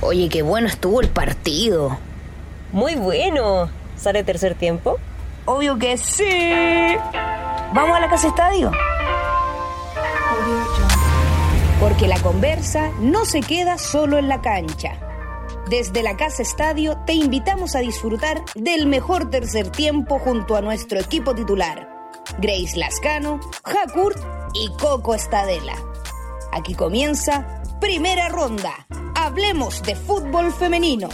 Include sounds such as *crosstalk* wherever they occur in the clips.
Oye, qué bueno estuvo el partido. Muy bueno. ¿Sale tercer tiempo? Obvio que sí. ¿Vamos a la casa estadio? Porque la conversa no se queda solo en la cancha. Desde la Casa Estadio te invitamos a disfrutar del mejor tercer tiempo junto a nuestro equipo titular, Grace Lascano, Hakurt y Coco Estadela. Aquí comienza Primera Ronda. Hablemos de fútbol femenino.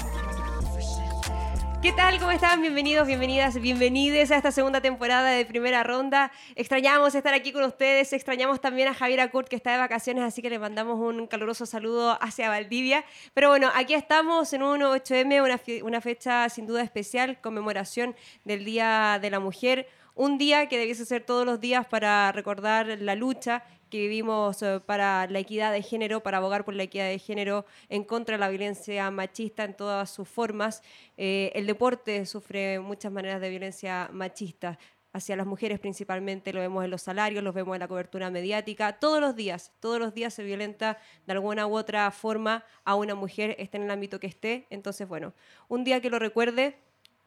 ¿Qué tal? ¿Cómo están? Bienvenidos, bienvenidas, bienvenides a esta segunda temporada de Primera Ronda. Extrañamos estar aquí con ustedes, extrañamos también a Javier Acurt que está de vacaciones, así que le mandamos un caluroso saludo hacia Valdivia. Pero bueno, aquí estamos en un 8M, una, una fecha sin duda especial, conmemoración del Día de la Mujer un día que debiese ser todos los días para recordar la lucha que vivimos eh, para la equidad de género, para abogar por la equidad de género, en contra de la violencia machista en todas sus formas. Eh, el deporte sufre muchas maneras de violencia machista hacia las mujeres principalmente, lo vemos en los salarios, lo vemos en la cobertura mediática, todos los días, todos los días se violenta de alguna u otra forma a una mujer, esté en el ámbito que esté, entonces bueno, un día que lo recuerde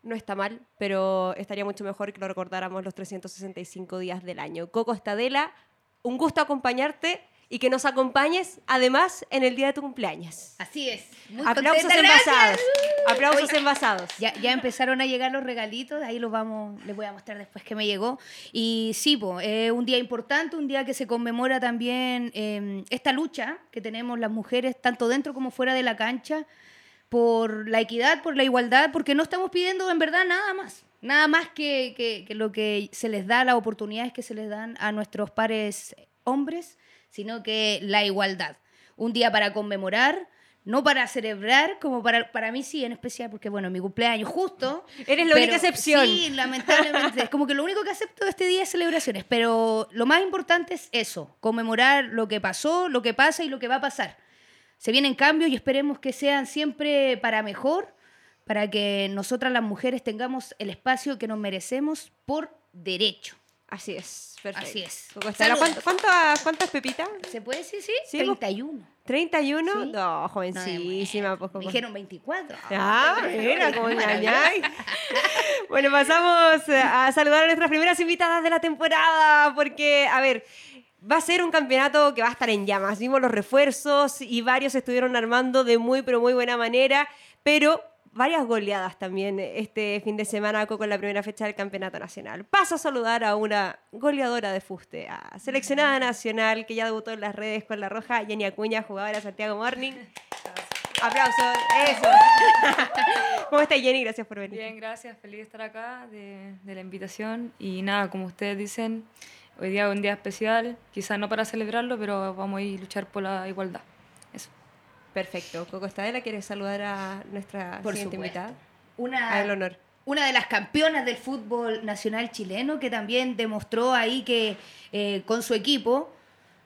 no está mal, pero estaría mucho mejor que lo recordáramos los 365 días del año. Coco Estadela, un gusto acompañarte y que nos acompañes además en el día de tu cumpleaños. Así es. Aplausos envasados. Aplausos envasados. Ya, ya, empezaron a llegar los regalitos, ahí los vamos, les voy a mostrar después que me llegó. Y sí, es un día importante, un día que se conmemora también em, esta lucha que tenemos las mujeres, tanto dentro como fuera de la cancha, por la equidad, por la igualdad, porque no estamos pidiendo en verdad nada más. Nada más que, lo que se les da, las oportunidades que se les dan a nuestros pares hombres, sino que la igualdad. Un día para conmemorar, no para celebrar, como para, para mí sí, en especial, porque bueno, mi cumpleaños justo. Eres la única excepción. Sí, lamentablemente. es como que lo único que acepto de este día es celebraciones, pero lo más importante es eso, conmemorar lo que pasó, lo que pasa y lo que va a pasar. Se vienen cambios y esperemos que sean siempre para mejor para que nosotras las mujeres tengamos el espacio que nos merecemos por derecho. Así es, perfecto. Así es. ¿Cuántas, ¿Cuántas pepitas? ¿Se puede decir, sí? sí 31. ¿31? No, jovencísima. No, Me dijeron 24. Ah, *laughs* mira, como engañáis. bueno, pasamos a saludar a nuestras primeras invitadas de la temporada, porque, a ver, va a ser un campeonato que va a estar en llamas. Vimos los refuerzos y varios estuvieron armando de muy, pero muy buena manera, pero varias goleadas también este fin de semana con la primera fecha del Campeonato Nacional. Paso a saludar a una goleadora de fuste, a seleccionada nacional que ya debutó en las redes con la roja, Jenny Acuña, jugadora Santiago Morning. Aplausos, eso. *laughs* ¿Cómo está Jenny? Gracias por venir. Bien, gracias, feliz de estar acá, de, de la invitación. Y nada, como ustedes dicen, hoy día es un día especial, quizás no para celebrarlo, pero vamos a ir a luchar por la igualdad. Perfecto. Coco Estadela, ¿quieres saludar a nuestra siguiente invitada? Una, el honor. Una de las campeonas del fútbol nacional chileno que también demostró ahí que eh, con su equipo,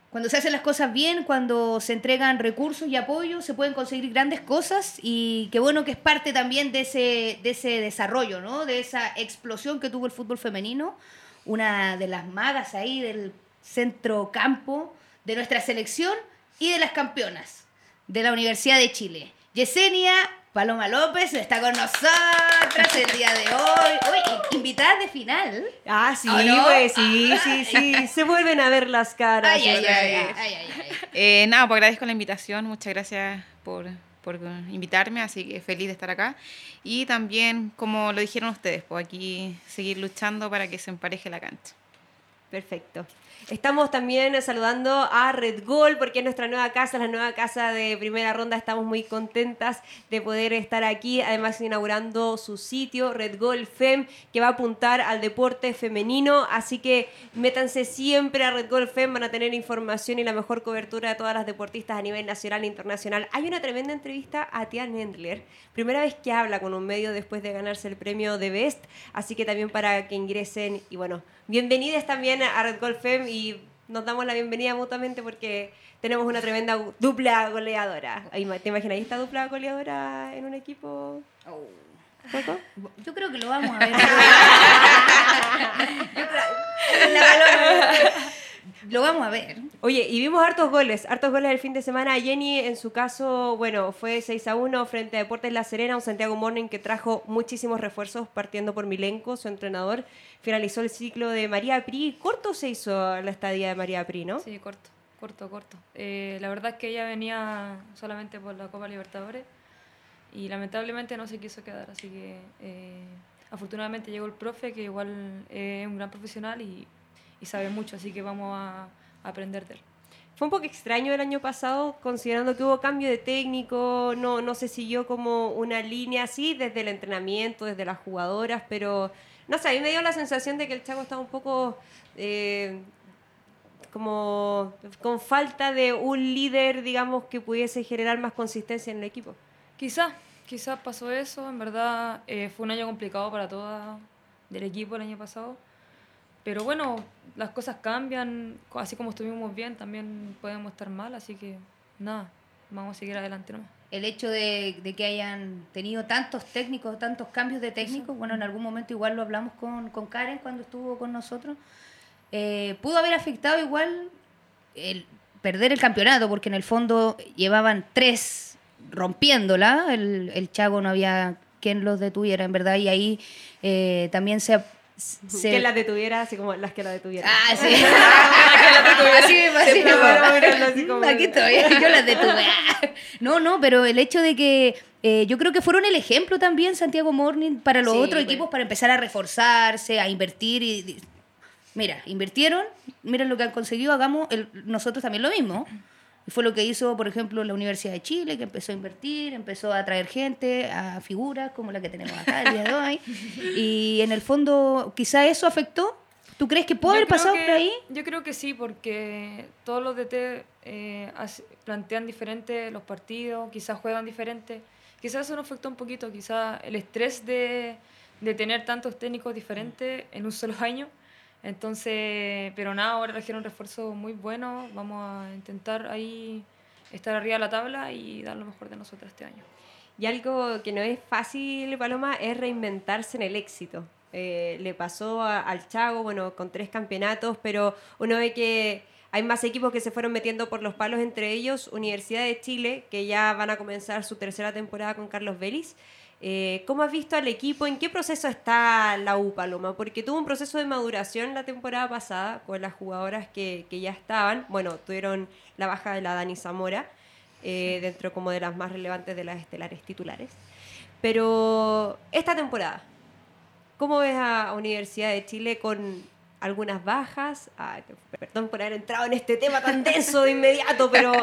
cuando se hacen las cosas bien, cuando se entregan recursos y apoyo, se pueden conseguir grandes cosas y qué bueno que es parte también de ese, de ese desarrollo, ¿no? de esa explosión que tuvo el fútbol femenino. Una de las magas ahí del centro campo de nuestra selección y de las campeonas de la Universidad de Chile. Yesenia Paloma López está con nosotras el día de hoy. Uy, invitada de final. Ah, sí, pues sí, sí, sí. Se vuelven a ver las caras. Ay, ay, ay, ay, eh, nada, pues agradezco la invitación. Muchas gracias por, por invitarme, así que feliz de estar acá. Y también, como lo dijeron ustedes, pues aquí seguir luchando para que se empareje la cancha. Perfecto. Estamos también saludando a Red Gold porque es nuestra nueva casa, la nueva casa de primera ronda. Estamos muy contentas de poder estar aquí, además inaugurando su sitio Red Gold Fem que va a apuntar al deporte femenino. Así que métanse siempre a Red Gold Fem, van a tener información y la mejor cobertura de todas las deportistas a nivel nacional e internacional. Hay una tremenda entrevista a Tia Nendler, primera vez que habla con un medio después de ganarse el premio de Best, así que también para que ingresen y bueno, bienvenidas también a Red Gold Fem y nos damos la bienvenida mutuamente porque tenemos una tremenda dupla goleadora. ¿Te imaginas esta dupla goleadora en un equipo? Oh. Yo creo que lo vamos a ver. *laughs* Lo vamos a ver. Oye, y vimos hartos goles, hartos goles el fin de semana. Jenny, en su caso, bueno, fue 6 a 1 frente a Deportes La Serena, un Santiago Morning que trajo muchísimos refuerzos partiendo por Milenko, su entrenador. Finalizó el ciclo de María Pri. Corto se hizo la estadía de María Pri, ¿no? Sí, corto, corto, corto. Eh, la verdad es que ella venía solamente por la Copa Libertadores y lamentablemente no se quiso quedar, así que eh, afortunadamente llegó el profe que igual es un gran profesional y, y sabe mucho, así que vamos a, aprender de él. Fue un poco extraño el año pasado, considerando que hubo cambio de técnico, no, no se siguió como una línea así desde el entrenamiento, desde las jugadoras, pero no sé, a mí me dio la sensación de que el Chaco estaba un poco eh, como con falta de un líder, digamos, que pudiese generar más consistencia en el equipo. Quizás, quizás pasó eso, en verdad eh, fue un año complicado para toda del equipo el año pasado. Pero bueno, las cosas cambian, así como estuvimos bien, también podemos estar mal, así que nada, vamos a seguir adelante nomás. El hecho de, de que hayan tenido tantos técnicos, tantos cambios de técnicos, bueno, en algún momento igual lo hablamos con, con Karen cuando estuvo con nosotros, eh, pudo haber afectado igual el perder el campeonato, porque en el fondo llevaban tres rompiéndola, el, el Chago no había quien los detuviera, en verdad, y ahí eh, también se... se Que las detuviera, así como las que la detuvieran. Ah, sí. *laughs* *laughs* así me Aquí estoy, *laughs* yo las detuve. No, no, pero el hecho de que eh, yo creo que fueron el ejemplo también Santiago Morning para los Sí, otros pues. equipos para empezar a reforzarse, a invertir y y- mira, invirtieron, miren lo que han conseguido, hagamos el- nosotros también lo mismo. Y fue lo que hizo, por ejemplo, la Universidad de Chile, que empezó a invertir, empezó a traer gente, a figuras como la que tenemos acá el día de hoy. *laughs* Y en el fondo, quizá eso afectó. ¿Tú crees que puede Yo haber pasado que- por ahí? Yo creo que sí, porque todos los DT eh, plantean diferente los partidos, quizás juegan diferente. Quizás eso nos afectó un poquito, quizás el estrés de, de tener tantos técnicos diferentes en un solo año. Entonces, pero nada, ahora trajeron refuerzos muy buenos. Vamos a intentar ahí estar arriba de la tabla y dar lo mejor de nosotros este año. Y algo que no es fácil, Paloma, es reinventarse en el éxito. Eh, le pasó al Chago, bueno, con tres campeonatos, pero uno ve que hay más equipos que se fueron metiendo por los palos, entre ellos Universidad de Chile, que ya van a comenzar su tercera temporada con Carlos Vélez. Eh, ¿Cómo has visto al equipo? ¿En qué proceso está la U, Paloma? Porque tuvo un proceso de maduración la temporada pasada con las jugadoras que, que ya estaban. Bueno, tuvieron la baja de la Dani Zamora, eh, dentro como de las más relevantes de las estelares titulares. Pero esta temporada, ¿cómo ves a Universidad de Chile con algunas bajas? Ah, perdón por haber entrado en este tema tan *laughs* denso de inmediato, pero...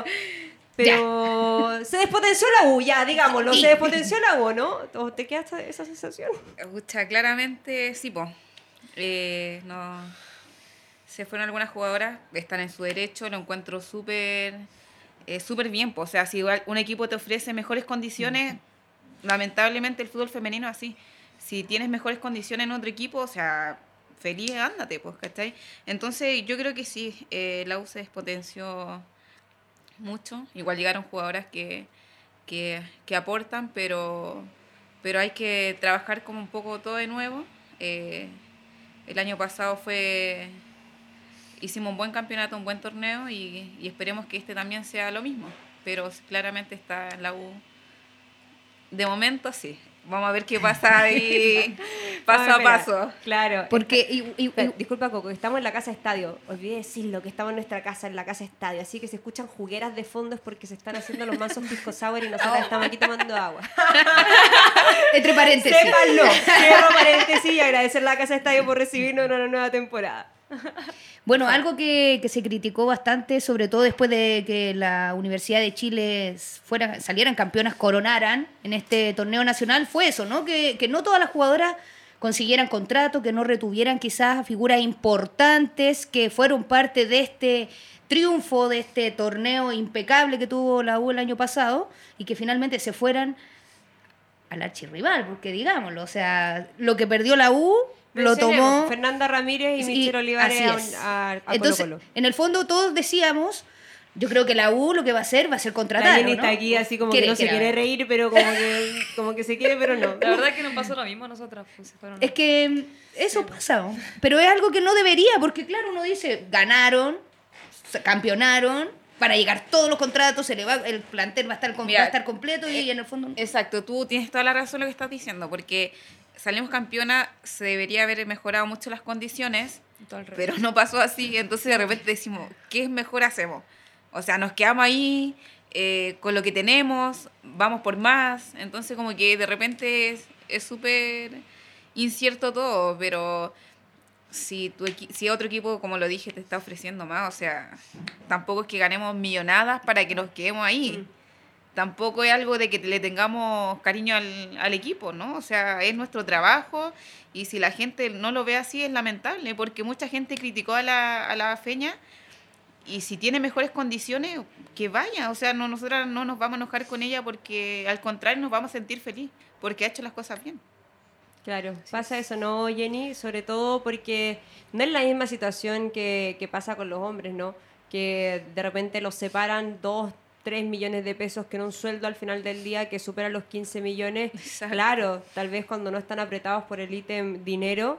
Pero se despotenció la U, ya, digámoslo, se despotenció la U, ¿no? ¿O ¿Te queda esa- sensación? Claramente sí, po. Eh, no, se fueron algunas jugadoras, están en su derecho, lo encuentro súper eh, súper bien. po. O sea, si un equipo te ofrece mejores condiciones, lamentablemente el fútbol femenino es así. Si tienes mejores condiciones en otro equipo, o sea, feliz, ándate, pues, ¿cachai? Entonces yo creo que sí, eh, la U se despotenció mucho. Igual llegaron jugadoras que, que, que aportan, pero, pero hay que trabajar como un poco todo de nuevo. Eh, el año pasado fue hicimos un buen campeonato, un buen torneo y, y esperemos que este también sea lo mismo. Pero claramente está la U. De momento sí. Vamos a ver qué pasa ahí *laughs* paso Ah, a paso. Claro. Porque y- y- Disculpa, Coco, estamos en la casa estadio. Olvidé decirlo, que estamos en nuestra casa, en la casa estadio. Así que se escuchan jugueras de fondo es porque se están haciendo los mansos pisco sour y nosotros *laughs* estamos aquí tomando agua. *laughs* entre paréntesis. Sépanlo. Cierro paréntesis y agradecer a la casa estadio por recibirnos en una nueva temporada. Bueno, algo que, que se criticó bastante, sobre todo después de que la Universidad de Chile fuera, salieran campeonas, coronaran en este torneo nacional, fue eso, ¿no? Que, que no todas las jugadoras consiguieran contrato, que no retuvieran quizás figuras importantes que fueron parte de este triunfo, de este torneo impecable que tuvo la U el año pasado y que finalmente se fueran al archirrival, porque digámoslo, o sea, lo que perdió la U lo tomó Fernanda Ramírez y Michelle Olivares a, a- a Entonces, en el fondo todos decíamos, yo creo que la U lo que va a hacer va a ser contratar. La Jenny ¿o ¿no? está aquí así como que no se quiere reír, pero como que, como que se quiere, pero no. La verdad es que nos pasó lo mismo a nosotras. Pues, se fueron- Es que mm, eso pasa, pero es algo que no debería, porque claro, uno dice, ganaron, campeonaron, van a llegar todos los contratos, se le va, el plantel va a estar, com- Mira, va a estar completo y eh, en el fondo... Exacto, tú tienes toda la razón lo que estás diciendo, porque salimos campeona, se debería haber mejorado mucho las condiciones, pero no pasó así, entonces de repente decimos, ¿qué es mejor hacemos? O sea, nos quedamos ahí eh, con lo que tenemos, vamos por más, entonces como que de repente es- súper incierto todo, pero si, tu si otro equipo, como lo dije, te está ofreciendo más, o sea, tampoco es que ganemos millonadas para que nos quedemos ahí. Tampoco es algo de que le tengamos cariño al, al equipo, ¿no? O sea, es nuestro trabajo y si la gente no lo ve así es lamentable, porque mucha gente criticó a la, a la feña y si tiene mejores condiciones, que vaya. O sea, no, nosotras no nos vamos a enojar con ella porque al contrario nos vamos a sentir feliz, porque ha hecho las cosas bien. Claro, pasa eso, ¿no, Jenny? Sobre todo porque no es la misma situación que, que pasa con los hombres, ¿no? Que de repente los separan dos, tres millones de pesos que en un sueldo al final del día que supera los 15 millones. Exacto. Claro, tal vez cuando no están apretados por el ítem dinero,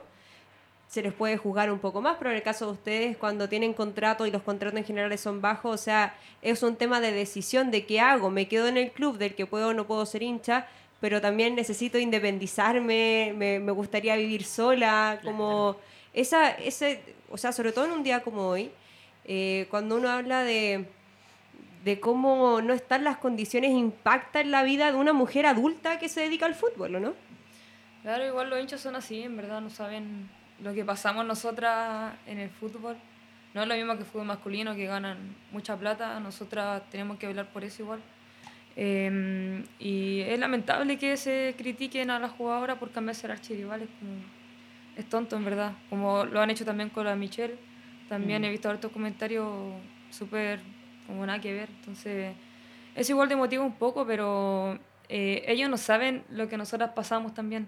se les puede juzgar un poco más, pero en el caso de ustedes, cuando tienen contrato y los contratos en general son bajos, o sea, es un tema de decisión de qué hago, me quedo en el club del que puedo o no puedo ser hincha, pero también necesito independizarme, me, me gustaría vivir sola, como esa, ese, o sea, sobre todo en un día como hoy, eh, cuando uno habla de, de cómo no están las condiciones impacta en la vida de una mujer adulta que se dedica al fútbol, ¿o ¿no? Claro, igual los hinchas son así, en verdad, no saben lo que pasamos nosotras en el fútbol. No es lo mismo que el fútbol masculino, que ganan mucha plata, nosotras tenemos que hablar por eso igual. Eh, y es lamentable que se critiquen a las jugadoras por cambiarse al archirrival, es, como, es tonto en verdad, como lo han hecho también con la Michelle. También he visto hartos comentarios súper como nada que ver, entonces es igual de motivo un poco, pero eh, ellos no saben lo que nosotras pasamos también.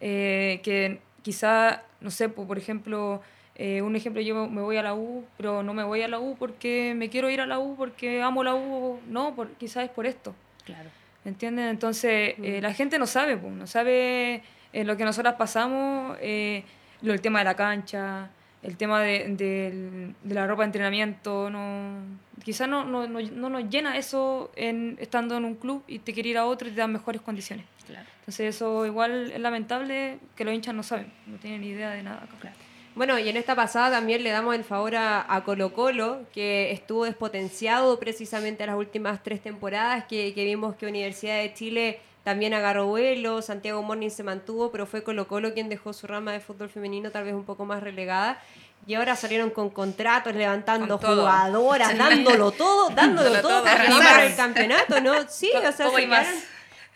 Eh, que quizá, no sé, po- por ejemplo, eh, un ejemplo, yo me voy a la U, pero no me voy a la U porque me quiero ir a la U, porque amo la U, no, por, quizás es por esto. Claro. ¿Entienden? Entonces, eh, la gente no sabe, po, no sabe eh, lo que nosotras pasamos, eh, lo, el tema de la cancha, el tema de, del- de la ropa de entrenamiento, no, quizás no, no, no, no nos llena eso en, estando en un club y te quiere ir a otro y te dan mejores condiciones. Claro. Entonces eso igual es lamentable que los hinchas no saben, no tienen ni idea de nada acá. Bueno, y en esta pasada también le damos el favor a, a Colo Colo, que estuvo despotenciado precisamente las últimas tres temporadas, que, que vimos que Universidad de Chile también agarró vuelo, Santiago Morning se mantuvo, pero fue Colo Colo quien dejó su rama de fútbol femenino tal vez un poco más relegada. Y ahora salieron con contratos, levantando Con jugadoras, dándolo todo, *laughs* dándolo todo todo, para ganar el campeonato, ¿no? Sí, o sea, Todo se y más. quedaron-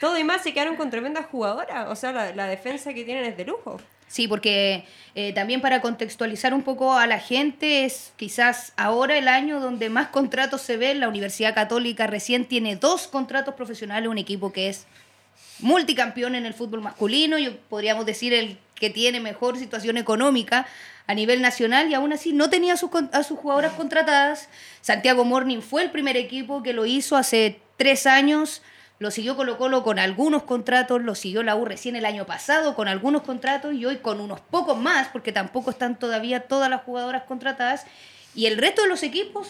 todo y más se quedaron con tremendas jugadoras. O sea, la, la defensa que tienen es de lujo. Sí, porque eh, también para contextualizar un poco a la gente, es quizás ahora el año donde más contratos se ven. La Universidad Católica recién tiene dos contratos profesionales, un equipo que es multicampeón en el fútbol masculino, yo podríamos decir el que tiene mejor situación económica a nivel nacional y aún así no tenía a sus, sus jugadoras contratadas. Santiago Morning fue el primer equipo que lo hizo hace tres años. Lo siguió Colo Colo con algunos contratos, lo siguió la U recién el año pasado con algunos contratos y hoy con unos pocos más, porque tampoco están todavía todas las jugadoras contratadas. Y el resto de los equipos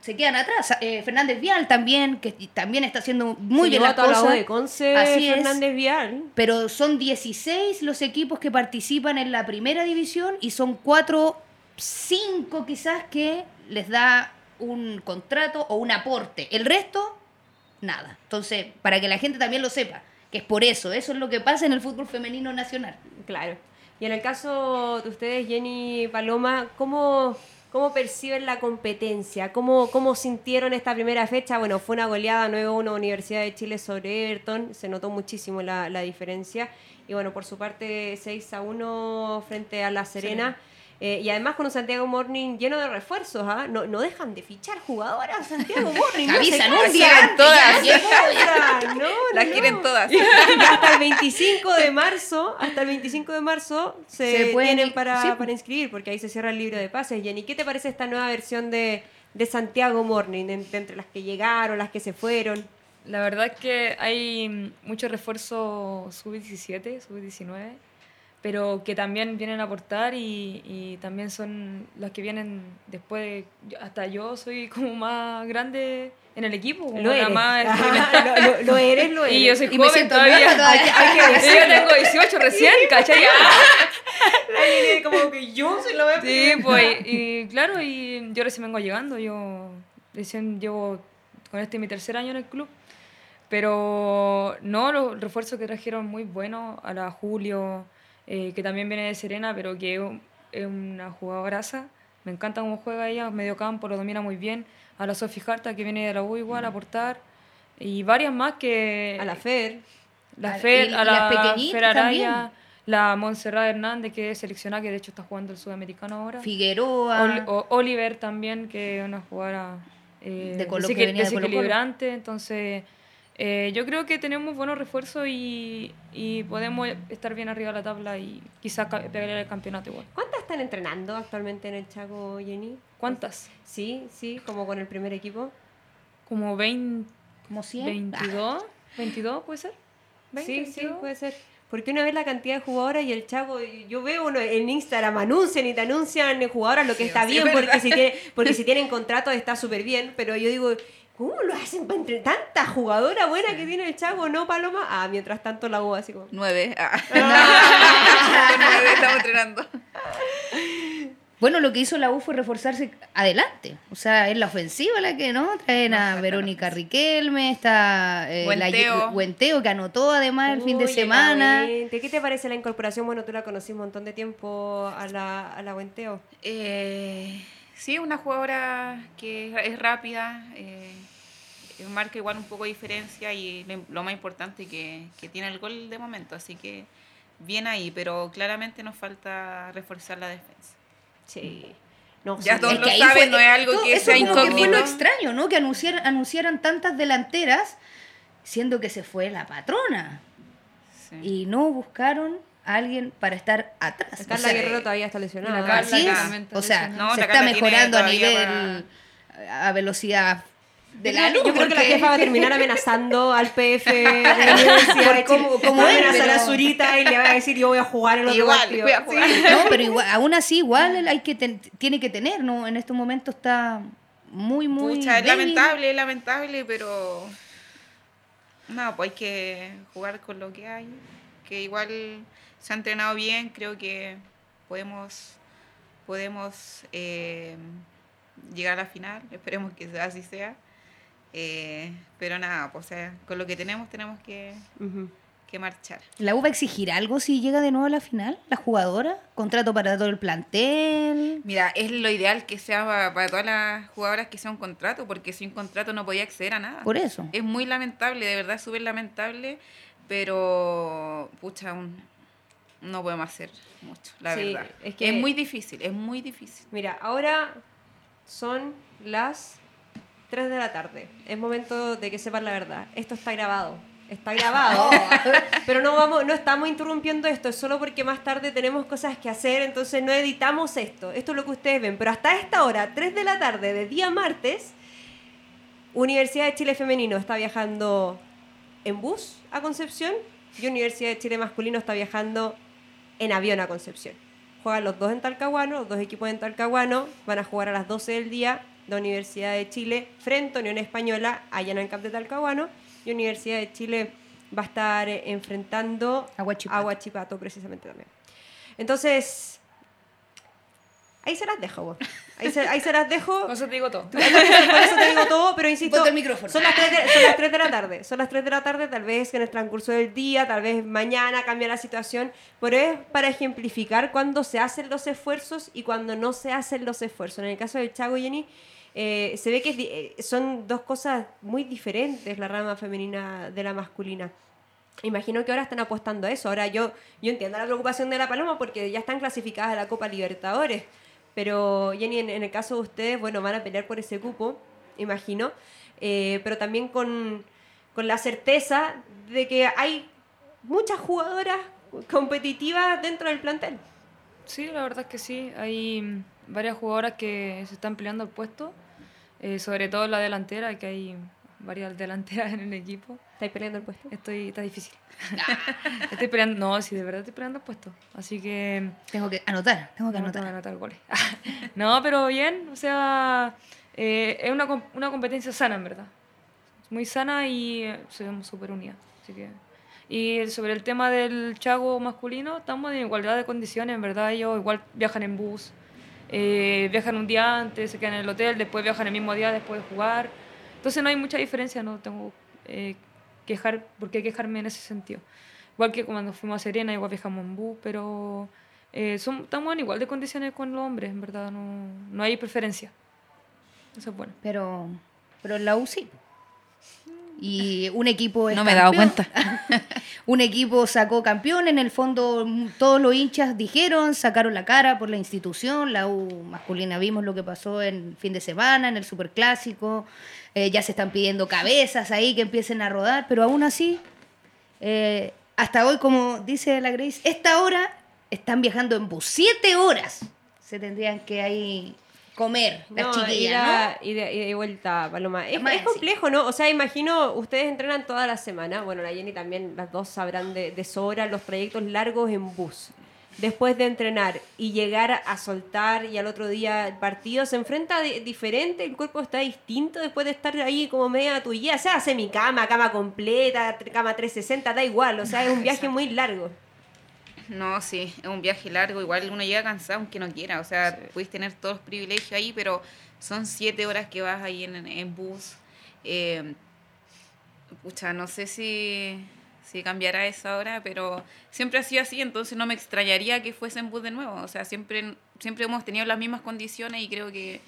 se quedan atrás. Eh, Fernández Vial también, que también está haciendo muy Se bien las toda la cosas. de Conce, Así es. Fernández Vial. Pero son 16 los equipos que participan en la primera división y son 4, 5 quizás que les da un contrato o un aporte. El resto, nada. Entonces, para que la gente también lo sepa, que es por eso, eso es lo que pasa en el fútbol femenino nacional. Claro. Y en el caso de ustedes, Jenny Paloma, ¿cómo, cómo perciben la competencia? ¿Cómo, ¿Cómo sintieron esta primera fecha? Bueno, fue una goleada 9-1 Universidad de Chile sobre Everton, se notó muchísimo la, la diferencia. Y bueno, por su parte, 6-1 frente a La Serena. Eh, y además con un Santiago Morning lleno de refuerzos, ¿ah? No, no dejan de fichar jugadoras Santiago *laughs* Morning. no Avisan día quieren todas. No, *laughs* no, Las no. quieren todas. Y hasta el 25 de marzo, hasta el 25 de marzo se, Se pueden tienen para, sí. para inscribir, porque ahí se cierra el libro de pases. Jenny, ¿qué te parece esta nueva versión de, de Santiago Morning, de, de entre las que llegaron, las que se fueron? La verdad es que hay mucho refuerzo sub-17, sub-19, pero que también vienen a aportar y, y también son las que vienen después. de- hasta yo soy como más grande en el equipo, Lo eres. más Ajá, experimentada. *laughs* lo, lo- eres, lo eres. *laughs* Y yo soy Y me joven siento todavía. todavía. Hay que- *laughs* hay que Yo tengo 18 recién, ¿cachai? Jenny como que yo soy la más Sí, pues, y claro, y yo recién vengo llegando, yo recién llevo con este mi tercer año en el club, pero no, los refuerzos que trajeron muy buenos, a la Julio, eh, que también viene de Serena, pero que es un- es una jugadoraza, me encanta cómo juega ella, medio campo, lo domina muy bien, a la Sofi Harta, que viene de la U igual, a aportar, y varias más que... A la Fer. La Fer, a la Fer Araya, también. la Montserrat Hernández, que es seleccionada, que de hecho está jugando el sudamericano ahora. Figueroa. Oli- o- Oliver también, que es una jugadora eh, De Colo- que de. Entonces, eh, yo creo que tenemos buenos refuerzos y, y podemos estar bien arriba de la tabla y quizás pegar el campeonato igual. ¿Cuántas están entrenando actualmente en el Chaco, Jenny? ¿Cuántas? Sí, sí, como con el primer equipo. Como 20, Como 100. 22, 22 puede ser. 20, Sí, sí, 22. puede ser. Porque una vez la cantidad de jugadoras y el Chaco, yo veo uno en Instagram, anuncian y te anuncian jugadoras, lo que Sí, está sí, bien, es porque si, tiene, porque si *laughs* tienen contrato está súper bien, pero yo digo, ¿cómo lo hacen para entre tanta jugadora buena que tiene el Chaco, no Paloma? Ah, mientras tanto la U así como... Nueve. Ah. *laughs* Nueve estamos entrenando. Bueno, lo que hizo la U fue reforzarse adelante. O sea, es la ofensiva la que, ¿no? Traen a *laughs* Verónica Riquelme, está eh, la- Buenteo. Buenteo, que anotó además el fin de semana. ¿Qué te parece la incorporación? Bueno, tú la conocí un montón de tiempo a la, a la Buenteo. Eh, sí, una jugadora que es rápida, eh, marca igual un poco de diferencia y lo, lo más importante que, que tiene el gol de momento, así que bien ahí, pero claramente nos falta reforzar la defensa. Sí. No, Ya sí, todos lo saben, fue- no es algo todo que eso sea como que fue lo incógnito. extraño, ¿no? Que anunciaran, anunciaran tantas delanteras, siendo que se fue la patrona. Sí. Y no buscaron a alguien para estar atrás. Carla O sea, Guerrero todavía está lesionada. Así es. O sea. No, se está mejorando a nivel, a velocidad de la Yo creo que la jefa va a terminar amenazando al PF de *laughs* la universidad. de como- va a amenazar a Zurita y le va a decir yo voy a jugar el otro Igual, partido. voy a jugar. Sí. No, *laughs* pero igual, aún así, igual hay que ten- tiene que tener, ¿no? En estos momentos está muy, muy. Pucha, es débil. lamentable, es lamentable, pero no, pues hay que jugar con lo que hay, que igual se ha entrenado bien, creo que podemos podemos eh, llegar a la final, *laughs* esperemos que así sea. Eh, pero nada, pues, o sea, con lo que tenemos tenemos que, que marchar. ¿La U va a exigir algo si llega de nuevo a la final? ¿La jugadora? ¿Contrato para todo el plantel? Mira, es lo ideal que sea para, para todas las jugadoras que sea un contrato, porque sin contrato no podía acceder a nada. Por eso. Es muy lamentable, de verdad, súper lamentable, pero pucha, aún no podemos hacer mucho, la Sí, verdad. es muy difícil, es muy difícil. Mira, ahora son las 3 de la tarde. Es momento de que sepan la verdad. Esto está grabado. Está grabado. *laughs* pero no vamos, no estamos interrumpiendo esto, es solo porque más tarde tenemos cosas que hacer, entonces no editamos esto. Esto es lo que ustedes ven. Pero hasta esta hora, 3 de la tarde de día martes, Universidad de Chile Femenino está viajando en bus a Concepción y Universidad de Chile Masculino está viajando en avión a Concepción. Juegan los dos en Talcahuano, los dos equipos en Talcahuano, van a jugar a las 12 del día la Universidad de Chile frente a Unión Española allá en el camp de Talcahuano y Universidad de Chile va a estar eh, enfrentando A Huachipato. Huachipato, precisamente también. Entonces, ahí se las dejo. vos. Ahí se, ahí se las dejo. Con eso te digo todo. Por eso te digo todo, pero insisto. El micrófono. Son las, 3 de, son las 3 de la tarde. Son las 3 de la tarde, tal vez en el transcurso del día, tal vez mañana cambia la situación. Pero es para ejemplificar cuando se hacen los esfuerzos y cuando no se hacen los esfuerzos. En el caso del Chago Jenny, eh, se ve que eh, son dos cosas muy diferentes, la rama femenina de la masculina. Imagino que ahora están apostando a eso. Ahora yo, yo entiendo la preocupación de la Paloma porque ya están clasificadas a la Copa Libertadores. Pero Jenny, en, el caso de ustedes, bueno, van a pelear por ese cupo, imagino. Eh, pero también con, con la certeza de que hay muchas jugadoras competitivas dentro del plantel. Sí, la verdad es que sí. Hay varias jugadoras que se están peleando el puesto, eh, sobre todo en la delantera, que hay varias delanteras *laughs* en el equipo. ¿Estáis peleando el puesto? Estoy, está difícil. *laughs* estoy peleando, no, sí, de verdad estoy peleando el puesto. Así que Tengo que anotar, tengo que anotar. anotar goles. *laughs* no, pero bien, o sea, eh, es una, una competencia sana, en verdad. Muy sana y eh, somos súper unidas. Así que... Y sobre el tema del chago masculino, estamos en igualdad de condiciones, en verdad. Ellos igual viajan en bus, eh, viajan un día antes, se quedan en el hotel, después viajan el mismo día después de jugar. Entonces no hay mucha diferencia, no tengo eh, quejar, por qué quejarme en ese sentido. Igual que cuando fuimos a Serena, igual viajamos en bus, pero eh, son- estamos en igual de condiciones con los hombres, en verdad, no, no hay preferencia. Eso es bueno. Pero, pero en la U sí. Y un equipo es No me he dado cuenta. *laughs* un equipo sacó campeón, en el fondo mm, todos los hinchas dijeron, sacaron la cara por la institución, la U masculina vimos lo que pasó en fin de semana, en el superclásico, eh, ya se están pidiendo cabezas ahí que empiecen a rodar, pero aún así, eh, hasta hoy, como dice la Grace, esta hora están viajando en bus, siete horas se tendrían que ahí comer las No, chiquillas, ida, ida- ida y vuelta, Paloma. Es, Más, es sí. complejo, ¿no? O sea, imagino, ustedes entrenan toda la semana. Bueno, la Jenny también, las dos sabrán de, de sobra los trayectos largos en bus. Después de entrenar y llegar a soltar y al otro día el partido, se enfrenta di- diferente, el cuerpo está distinto después de estar ahí como media tuya. O sea, hace mi cama, cama completa, cama 360, da igual. O sea, es un viaje muy largo. No, sí, es un viaje largo, igual uno llega cansado aunque no quiera, o sea, puedes tener todos los privilegios ahí, pero son siete horas que vas ahí en, en bus. Eh, pucha, no sé si, si cambiará esa hora, pero siempre ha sido así, entonces no me extrañaría que fuese en bus de nuevo, o sea, siempre, siempre hemos tenido las mismas condiciones y creo que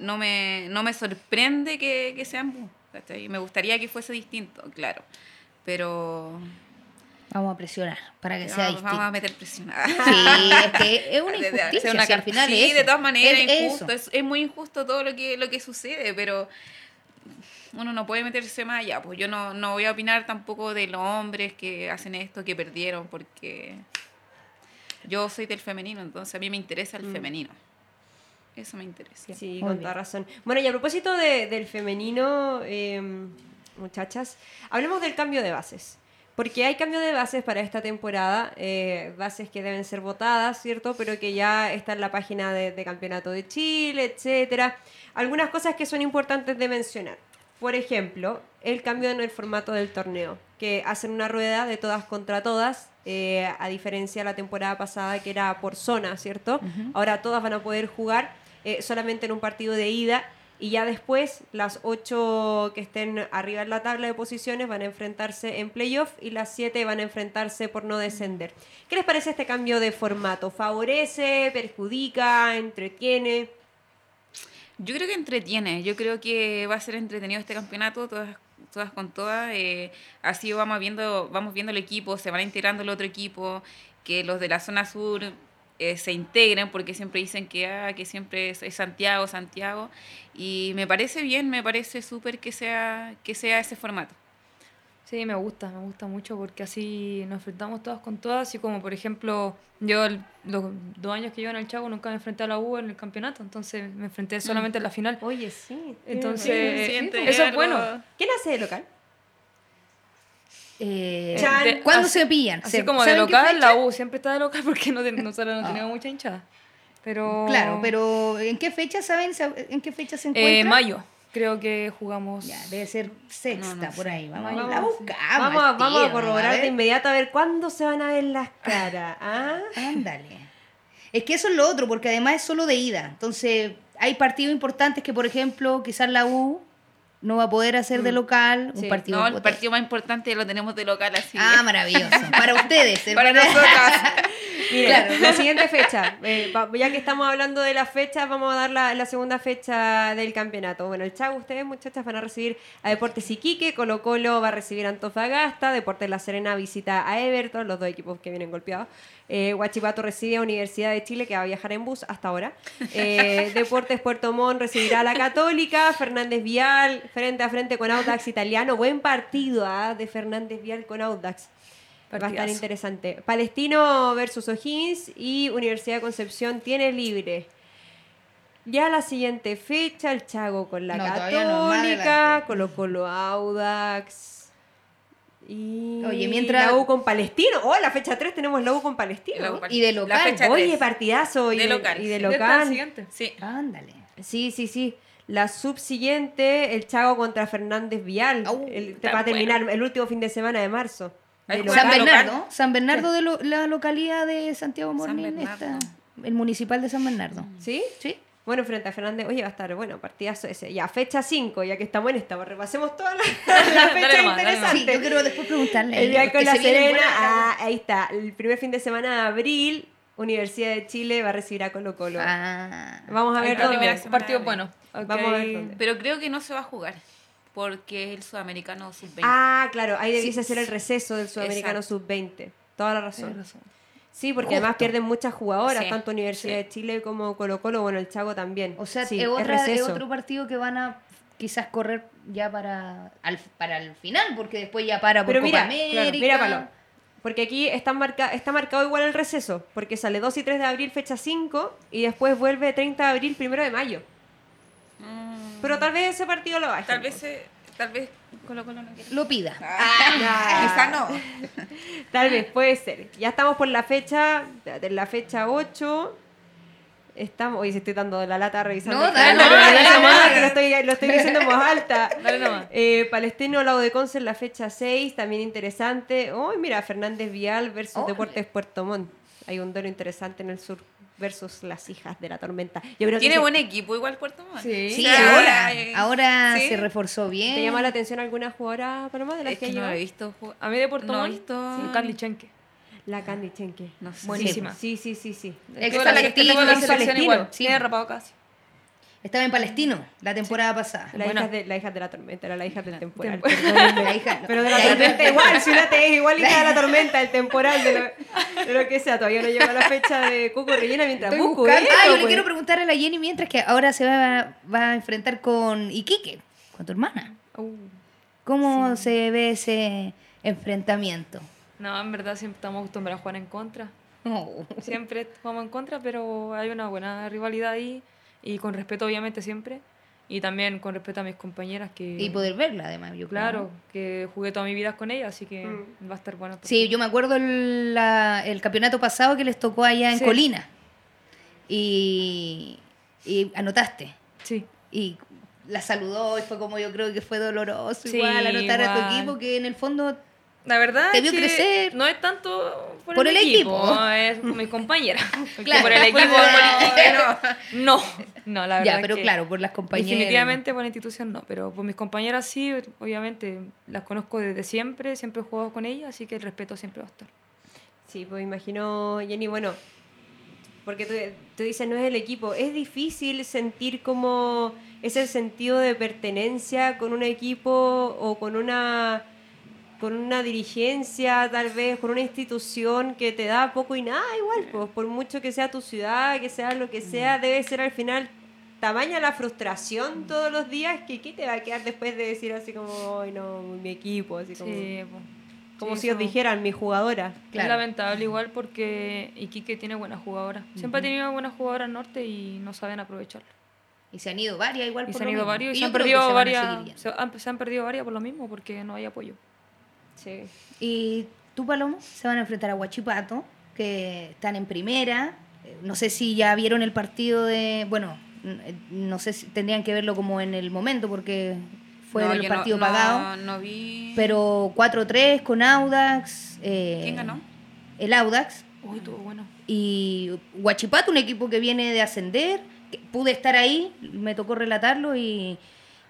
no me, no me sorprende que, que sea en bus. ¿cachai? Me gustaría que fuese distinto, claro, pero Vamos a presionar para que sea vamos, distinto. vamos a meter presión. Sí, *laughs* es que es una *laughs* injusticia. hacer una si al car- final sí, es de todas maneras, Es injusto. Es, es muy injusto todo lo que, lo que sucede, pero uno no puede meterse más allá. Pues yo no, no voy a opinar tampoco de los hombres que hacen esto, que perdieron, porque yo soy del femenino, entonces a mí me interesa el femenino. Eso me interesa. Sí, Muy con bien. toda razón. Bueno, y a propósito de- del femenino, eh, muchachas, hablemos del cambio de bases. Porque hay cambio de bases para esta temporada, eh, bases que deben ser votadas, ¿cierto? Pero que ya está en la página de, de Campeonato de Chile, etcétera. Algunas cosas que son importantes de mencionar. Por ejemplo, el cambio en el formato del torneo, que hacen una rueda de todas contra todas, eh, a diferencia de la temporada pasada que era por zona, ¿cierto? Ahora todas van a poder jugar eh, solamente en un partido de ida y ya después las ocho que estén arriba en la tabla de posiciones van a enfrentarse en playoff y las siete van a enfrentarse por no descender. ¿Qué les parece este cambio de formato? ¿Favorece, perjudica, entretiene? Yo creo que entretiene, yo creo que va a ser entretenido este campeonato, todas, todas con todas. eh, así vamos viendo, vamos viendo el equipo, se van integrando el otro equipo, que los de la zona sur eh, se integren, porque siempre dicen que, ah, que siempre es, es Santiago, Santiago. Y me parece bien, me parece súper que sea, que sea ese formato. Sí, me gusta, me gusta mucho porque así nos enfrentamos todas con todas. Así como, por ejemplo, yo el- los dos años que llevo en el Chago nunca me enfrenté a la U en el campeonato, entonces me enfrenté solamente en la final. Oye, sí. Entonces, Sí, siente eso es bueno. ¿Quién hace de local? Eh. De- ¿Cuándo así- se pillan? Así ¿Se- como de local, la U siempre está de local porque no, nosotros no tenemos mucha hinchada. Pero, Claro, pero ¿en qué fecha saben? ¿En qué fecha se Eh, encuentran? mayo, creo que jugamos. Ya, debe ser sexta No, no por sé. ahí. Vamos, Vamos, la buscamos. Vamos, a- al vamos a corroborar de inmediato a ver cuándo se van a ver las caras. ¿ah? Ándale. Es que eso es lo otro, porque además es solo de ida. Entonces, hay partidos importantes que, por ejemplo, quizás la U no va a poder hacer de local. Un Sí. partido No, el partido más importante lo tenemos de local, así. Ah, maravilloso. *laughs* Para ustedes. para nosotras. *laughs* Mire, Claro. la siguiente fecha. eh, ya que estamos hablando de las fechas, vamos a dar la, la segunda fecha del campeonato. Bueno, el Chago, ustedes, muchachas, van a recibir a Deportes Iquique, Colo Colo va a recibir a Antofagasta, Deportes La Serena visita a Everton, los dos equipos que vienen golpeados. Eh, Huachipato recibe a Universidad de Chile, que va a viajar en bus hasta ahora. Eh, *laughs* Deportes Puerto Montt recibirá a la Católica, Fernández Vial, frente a frente con Audax Italiano. Buen partido ah, de Fernández Vial con Audax. Va a estar interesante. Palestino versus O'Higgins y Universidad de Concepción tiene libre. Ya la siguiente fecha, el Chago con la No, no, Católica, adelante. Colo Colo Audax. Y Oye, mientras- la U con Palestino. Oh, la fecha 3 tenemos la U con Palestino. U Y de local. Oye, partidazo. Y De local, y de sí. ¿Esta es la local. siguiente? Sí. Ándale. Sí, sí, sí. La subsiguiente, el Chago contra Fernández Vial. Au, El- está va a terminar bueno. el último fin de semana de marzo. De San local. Bernardo. San Bernardo de lo- la localidad de Santiago San Morning. El municipal de San Bernardo. ¿Sí? Sí. Bueno, frente a Fernández, oye, va a estar bueno, partidazo ese. Ya, fecha 5, ya que estamos en esta, pues repasemos todas las *laughs* fechas nomás. Sí, interesantes. yo quiero después preguntarle. El día con la Serena, ah, ahí está. El primer fin de semana de abril, Universidad de Chile va a recibir a Colo Colo. Ah. Vamos a ver dónde. Partidos buenos. Vamos a ver dónde. Pero creo que no se va a jugar. Porque es el sudamericano sub-20. Ah, claro, ahí Sí. debiese ser el receso del Sudamericano Exacto. Sub-20. Toda la razón. Sí, porque Justo. además pierden muchas jugadoras, Sí, tanto Universidad sí. de Chile como Colo Colo, bueno, el Chago también. O sea, Sí, es, otra- es otro partido que van a quizás correr ya para, al, para el final, porque después ya para por Pero Copa mira, claro, América. mira, Palo. Porque aquí está, marca, está marcado igual el receso, porque sale 2 y 3 de abril, fecha 5, y después vuelve 30 de abril, 1 de mayo. Mm, Pero tal vez ese partido lo baje. tal vez, eh, tal vez Colo Colo no quiere. Lo pida. Ah, *laughs* Quizá no. *laughs* Tal vez, puede ser. Ya estamos por la fecha, de la fecha 8. Estamos, oye, se estoy dando la lata revisando. No, dale, no, dale, no, dale. que lo estoy, lo estoy diciendo en voz alta. *laughs* Dale nomás. Eh, Palestino Lago de Conce en la fecha 6, también interesante. Oh, mira, Fernández Vial versus. Deportes Puerto Montt. Hay un duelo interesante en el sur versus las hijas de la tormenta. Yo creo que Tiene buen equipo igual Puerto Montt. Sí. Ahora, eh, ahora sí. se reforzó bien. ¿Te llama la atención alguna jugadora, Paloma, de las Es que, que no he visto. A mí de Puerto No Montt, visto- sí, Candy Chenque. La Candy Chenque. No sé. Buenísima. Sí, sí, sí, sí. Ex Palestino, la selección igual. Sí. Tiene rapado casi. Estaba en Palestino la temporada pasada. La Buena. hija, de, la hija de la tormenta, era la hija del temporal. Temporal. perdónenme. La hija- Pero de la *laughs* la hija- tormenta igual, si una te es igual hija de la *laughs* tormenta, el temporal, de lo, de lo que sea. Todavía no llega la fecha de Cuco Rellena mientras Estoy busco esto, Ah, yo le pues. quiero preguntar a la Jenny mientras que ahora se va, va a enfrentar con Iquique, con tu hermana. Uh. ¿Cómo se ve ese enfrentamiento? No, en verdad siempre estamos acostumbrados a jugar en contra. Oh. Siempre jugamos en contra, pero hay una buena rivalidad ahí. Y con respeto, obviamente, siempre. Y también con respeto a mis compañeras que... Y poder verla, además, yo creo. Claro, que jugué toda mi vida con ellas, así que Mm. va a estar bueno. Sí, yo me acuerdo el, la- el campeonato pasado que les tocó allá en Sí. Colina. Y, y anotaste. Sí. Y la saludó y fue como yo creo que fue doloroso Sí, igual anotar a tu igual. equipo que en el fondo La verdad Te es vio que crecer. no es tanto por, Por el, el equipo, equipo. es por mis compañeras. *laughs* Claro, por el equipo *laughs* político, no, no, la verdad ya, es pero que claro, por las compañeras. Definitivamente por la institución no, pero por mis compañeras sí, obviamente las conozco desde siempre, siempre he jugado con ellas, así que el respeto siempre va a estar. Sí, pues imagino, Jenny, bueno, porque tú, tú dices no es el equipo, es difícil sentir como ese sentido de pertenencia con un equipo o con una con una dirigencia, tal vez, con una institución que te da poco y nada igual, pues, por mucho que sea tu ciudad, que sea lo que sea, debe ser al final tamaña la frustración todos los días que ¿qué te va a quedar después de decir así como, ay no, mi equipo, así como, Sí, como Sí, si os dijeran mi jugadora. Claro. Es lamentable igual porque Iquique tiene buenas jugadoras. Siempre ha tenido buenas jugadoras al norte y no saben aprovecharlo. Y se han ido varias igual Y por se han ido mismo. varios y, Y se han perdido se varias. Se han, se han perdido varias por lo mismo porque no hay apoyo. Sí. Y tú, Palomo, se van a enfrentar a Huachipato, que están en primera. Eh, No sé si ya vieron el partido de. Bueno, n- no sé si tendrían que verlo como en el momento, porque fue No, no- partido no, pagado. No, vi. Pero 4-3 con Audax. eh, ¿Quién ganó? El Audax. Uy, estuvo bueno. Y Huachipato, un equipo que viene de ascender. que pude estar ahí, me tocó relatarlo y,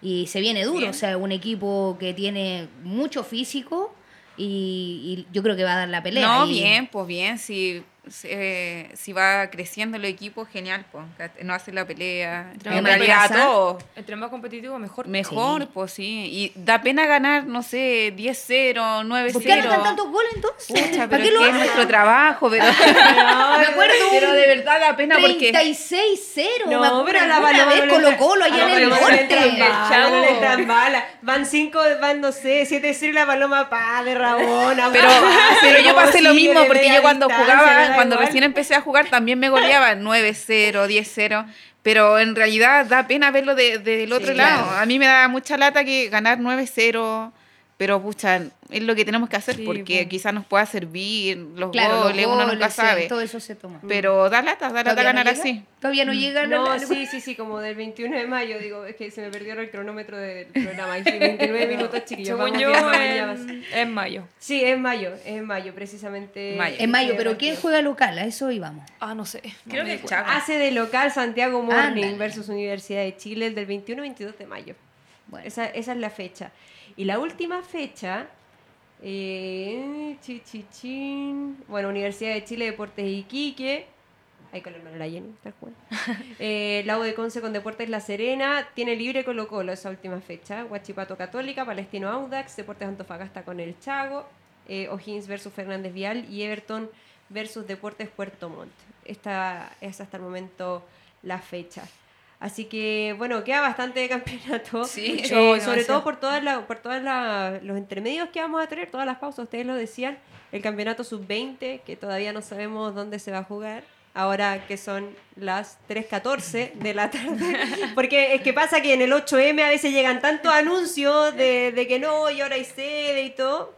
y se viene duro. Bien. O sea, un equipo que tiene mucho físico y, y yo creo que va a dar la pelea. No, Y- bien, pues bien, si, eh, si va creciendo el equipo, genial, pues, no hace la pelea, Entre en más realidad todo, Entre más competitivo, mejor. mejor, Sí. pues sí, y da pena ganar, no sé, 10-0, 9-0. ¿Por qué anotan tantos goles entonces? Pucha, ¿Para pero qué es lo es nuestro trabajo, *laughs* pero, Me acuerdo pero de verdad da pena porque... 36-0. me No, acuerdo pero a la Paloma vez no le Colo entra- Colo a allá en el Paloma no le entran norte. no entran balas. Van cinco, van no sé, siete cero y la paloma pa de Rabona. Pero, pero yo pasé lo mismo porque yo cuando jugaba, cuando recién recién empecé a jugar también me goleaban 9-0, 10-0. Pero en realidad da pena verlo de- del otro Sí, lado. claro. A mí me da mucha lata que ganar 9-0, pero pucha, es lo que tenemos que hacer Sí, porque po. quizás nos pueda servir los Claro, los goles, uno nunca goles, sabe. todo eso se toma. Pero da lata, da lata ¿Todavía no ganar así. Todavía no llega la- No, la- sí, sí, sí, como del 21 de mayo, digo, es que se me perdió el cronómetro del programa. y sí, 29 *laughs* minutos, chiquillos. Según yo, en, en mayo. Sí, es mayo, es en mayo, precisamente. Mayo. En mayo, Sí, pero. ¿quién juega local? A eso íbamos. Ah, no sé. no Creo que. Chaco. Hace de local Santiago Morning versus Universidad de Chile el del 21 22 de mayo. Bueno. Esa, esa es la fecha. Y la última fecha, eh, chi, chi, chin. bueno, Universidad de Chile, Deportes Iquique. Ahí con la Jenny, tal cual. *laughs* Eh, la U de Conce con Deportes La Serena. Tiene libre Colo Colo esa última fecha. Huachipato Católica, Palestino Audax, Deportes Antofagasta con el Chago. Eh, O'Higgins versus Fernández Vial y Everton versus Deportes Puerto Montt. Esta es hasta el momento la fecha. Así que, bueno, queda bastante de *laughs* campeonato. Sí, Eh, sí, sobre todo por todas la- por todas la- los intermedios que vamos a tener, todas las pausas, ustedes lo decían, el campeonato sub-20, que todavía no sabemos dónde se va a jugar, ahora que son las 3.14 de la tarde, *laughs* porque es que pasa que en el 8M a veces llegan tantos anuncios de, de que no, y ahora hay sede y todo,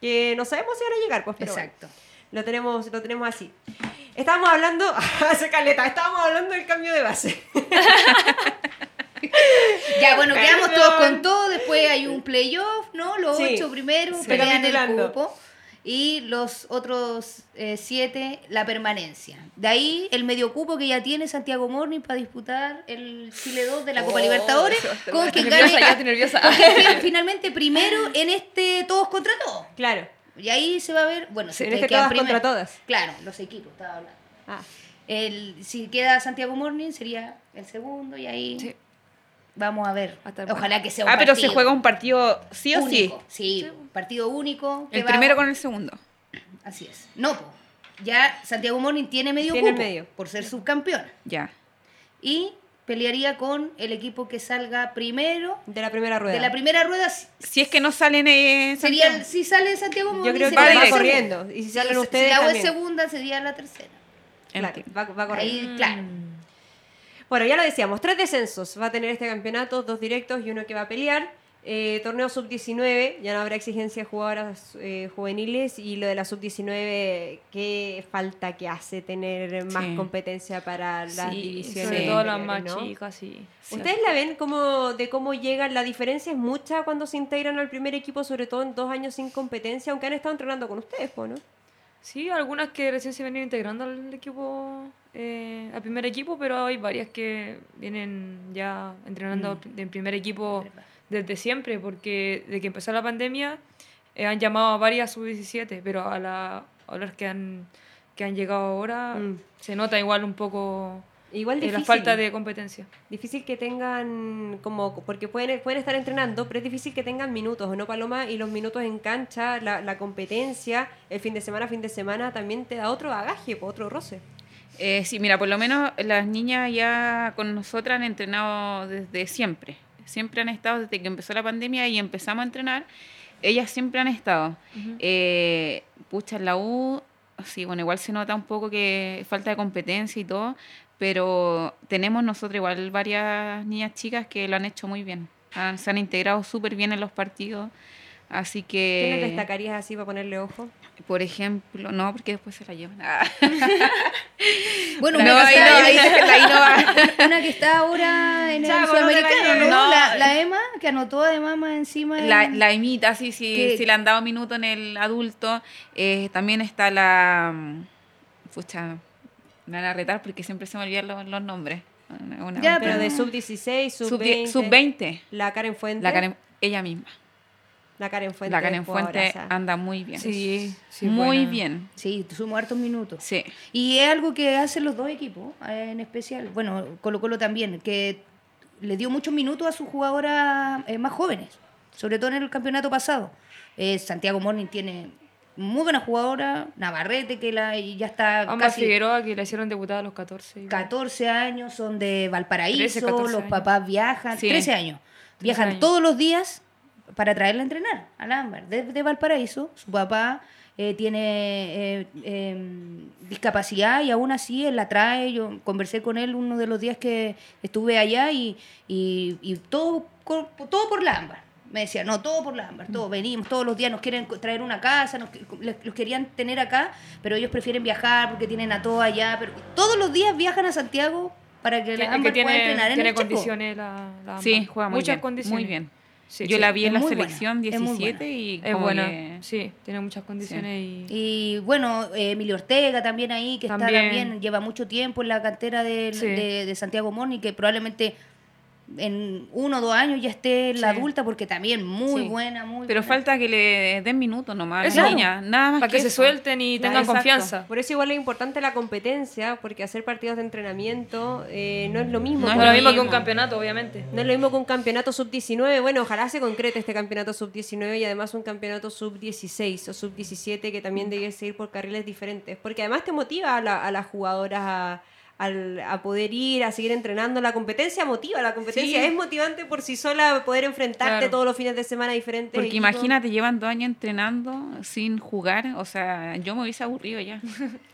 que no sabemos si van a llegar, pues, pero bueno. Exacto. Lo tenemos, lo tenemos así. Estábamos hablando, *laughs* hace caleta, estábamos hablando del cambio de base. *laughs* Ya, bueno, quedamos todos con todo. Después hay un playoff, ¿no? Los Sí. ocho primeros pelean el cupo. Y los otros eh, siete, la permanencia. De ahí el medio cupo que ya tiene Santiago Morning para disputar el Chile 2 de la Copa Oh, Libertadores. Con quien nerviosa, gane. ya estoy nerviosa. con quien quede finalmente primero en este todos contra todos. Claro, Y ahí se va a ver, bueno, si quedan todas contra primero- todas. Claro, los equipos, estaba hablando. Ah, El, si queda Santiago Morning sería el segundo y ahí Sí. vamos a ver. Ojalá que sea un Ah, pero se juega un partido sí o sí. único. Sí, partido único. que El va- primero con el segundo. Así es. No, ya Santiago Morning tiene medio Tiene cupo medio. por ser subcampeón. Ya. Y pelearía con el equipo que salga primero de la primera rueda. de la primera rueda. Si es que no salen eh, Sería, si sale Santiago Yo creo que va corriendo. Y si salen Si- ustedes Si la U es también. segunda, sería la tercera. Claro, va, va corriendo. Ahí, claro. Bueno, ya lo decíamos, tres descensos va a tener este campeonato, dos directos y uno que va a pelear. Eh, torneo sub-19, ya no habrá exigencia de jugadoras eh, juveniles y lo de la sub-19, qué falta que hace tener más Sí. competencia para las Sí, divisiones. sobre todo las más ¿no? chicas, sí. ¿Ustedes la ven como de cómo llegan? La diferencia es mucha cuando se integran al primer equipo, sobre todo en dos años sin competencia, aunque han estado entrenando con ustedes, ¿no? Sí, algunas que recién se vienen integrando al equipo, eh, al primer equipo, pero hay varias que vienen ya entrenando en primer equipo desde siempre, porque desde que empezó la pandemia eh, han llamado a varias sub-17, pero a, la, a las que han, que han llegado ahora Mm. se nota igual un poco Igual eh, difícil. la falta de competencia. Difícil que tengan como, porque pueden, pueden estar entrenando, pero es difícil que tengan minutos, ¿o no, Paloma? Y los minutos en cancha, la, la competencia, el fin de semana, fin de semana, también te da otro bagaje, otro roce. Eh, sí, mira, por lo menos las niñas ya con nosotras han entrenado desde siempre. Siempre han estado desde que empezó la pandemia y empezamos a entrenar. Ellas siempre han estado. Eh, pucha, en la U, sí, bueno, igual se nota un poco que falta de competencia y todo, pero tenemos nosotros igual varias niñas chicas que lo han hecho muy bien. Han- se han integrado súper bien en los partidos. Así ¿Quiénes que, destacarías así para ponerle ojo? por ejemplo, no, porque después se la llevan. Ah. *laughs* Bueno, No, una, ahí que no, está, ahí déjenla, ahí no va. *laughs* una que está ahora en el Chavo, sudamericano. ¿no? No. La, la Emma, que anotó además más encima. La, en- la imita, sí, sí, Que- sí le han dado minuto en el adulto. Eh, también está la... mm, Pucha, me van a retar porque siempre se me olvidan los, los nombres. Una- una- Ya, Pero de sub-16, Sub- sub-20. Sub-20. La Karen Fuente. la Karen- ella misma. La Karen Fuente. la Karen Fuente anda muy bien. Sí, sí, muy buena. bien. Sí, sumó hartos minutos. Sí. Y es algo que hacen los dos equipos, eh, en especial. Bueno, Colo Colo también, que le dio muchos minutos a sus jugadoras eh, más jóvenes, sobre todo en el campeonato pasado. Eh, Santiago Morning tiene muy buena jugadora, Navarrete, que la, ya está Ambas casi Figueroa que la hicieron debutar a los 14. igual. 14 años, son de Valparaíso, 13, 14 los años. papás viajan, Sí. 13 años, viajan años. todos los días para traerla a entrenar al Ámbar, desde Valparaíso, su papá eh, tiene eh, em, discapacidad y aún así él la trae. Yo conversé con él uno de los días que estuve allá y, y, y todo, todo por la ámbar. Me decía, no, todo por la ámbar, todo, venimos, todos los días nos quieren traer una casa, nos, les- los querían tener acá, pero ellos prefieren viajar porque tienen a todo allá. Pero todos los días viajan a Santiago para que Que, la que ámbar pueda entrenar en tiene el condiciones la, la Sí, juega muy Muchas bien. condiciones. Muy bien. Sí, Yo sí, la vi en es la buena, selección es muy 17 y Es como buena, que- sí, tiene muchas condiciones y... Y bueno, eh, Emilio Ortega también ahí, que está También. también, lleva mucho tiempo en la cantera Sí. de, de Santiago Morning, que probablemente en uno o dos años ya esté en la Sí. adulta, porque también muy Sí. buena, muy Pero buena. falta que le den minutos nomás a Eso. las niñas, nada más Para que se suelten y Claro, tengan exacto. confianza. Por eso igual es importante la competencia, porque hacer partidos de entrenamiento eh, no es lo mismo. No es lo mismo que un campeonato, obviamente. No es lo mismo que un campeonato sub-19. Bueno, ojalá se concrete este campeonato sub-19 y además un campeonato sub-16 o sub-17 que también debiese ir por carriles diferentes. Porque además te motiva a, la- a las jugadoras a, al- a poder ir, a seguir entrenando. La competencia motiva, la competencia Sí. es motivante por sí sola poder enfrentarte Claro. todos los fines de semana diferentes. Porque equipos. imagínate, llevan dos años entrenando sin jugar, o sea, yo me hubiese aburrido ya.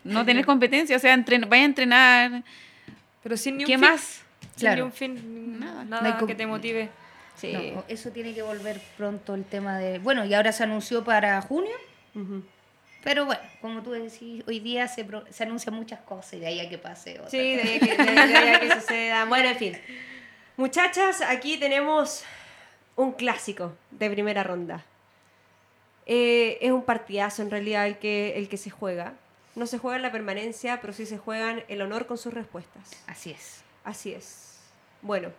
No tener *laughs* competencia, o sea, entren vaya a entrenar. Pero sin ni un ¿Qué fin. más? Sin Claro. ni un fin, nada, No hay com- que te motive. Sí. No, eso tiene que volver pronto el tema de... Bueno, y ahora se anunció para junio, Ujú. Pero bueno, como tú decís, hoy día se, pro- se anuncian muchas cosas y de ahí a que pase otra Sí, cosa. de ahí a que, de ahí a que *laughs* suceda. Bueno, en fin. Muchachas, aquí tenemos un clásico de primera ronda. Eh, es un partidazo en realidad el que, el que se juega. No se juega en la permanencia, pero sí se juegan el honor con sus respuestas. Así es. Así es. Bueno,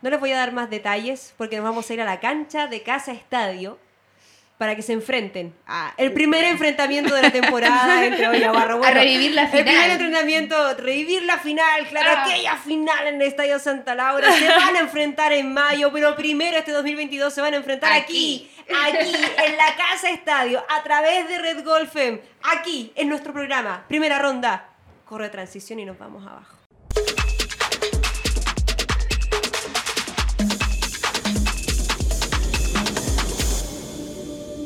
no les voy a dar más detalles porque nos vamos a ir a la cancha de Casa Estadio para que se enfrenten a el primer enfrentamiento de la temporada *laughs* entre Ollabarro. A revivir la El primer final. entrenamiento, revivir la final, claro, aquella final en el Estadio Santa Laura. Se *laughs* van a enfrentar en mayo, pero primero este 2022 se van a enfrentar aquí, aquí, en la Casa Estadio, a través de Red Golf M, aquí, en nuestro programa. Primera ronda, corre transición y nos vamos abajo.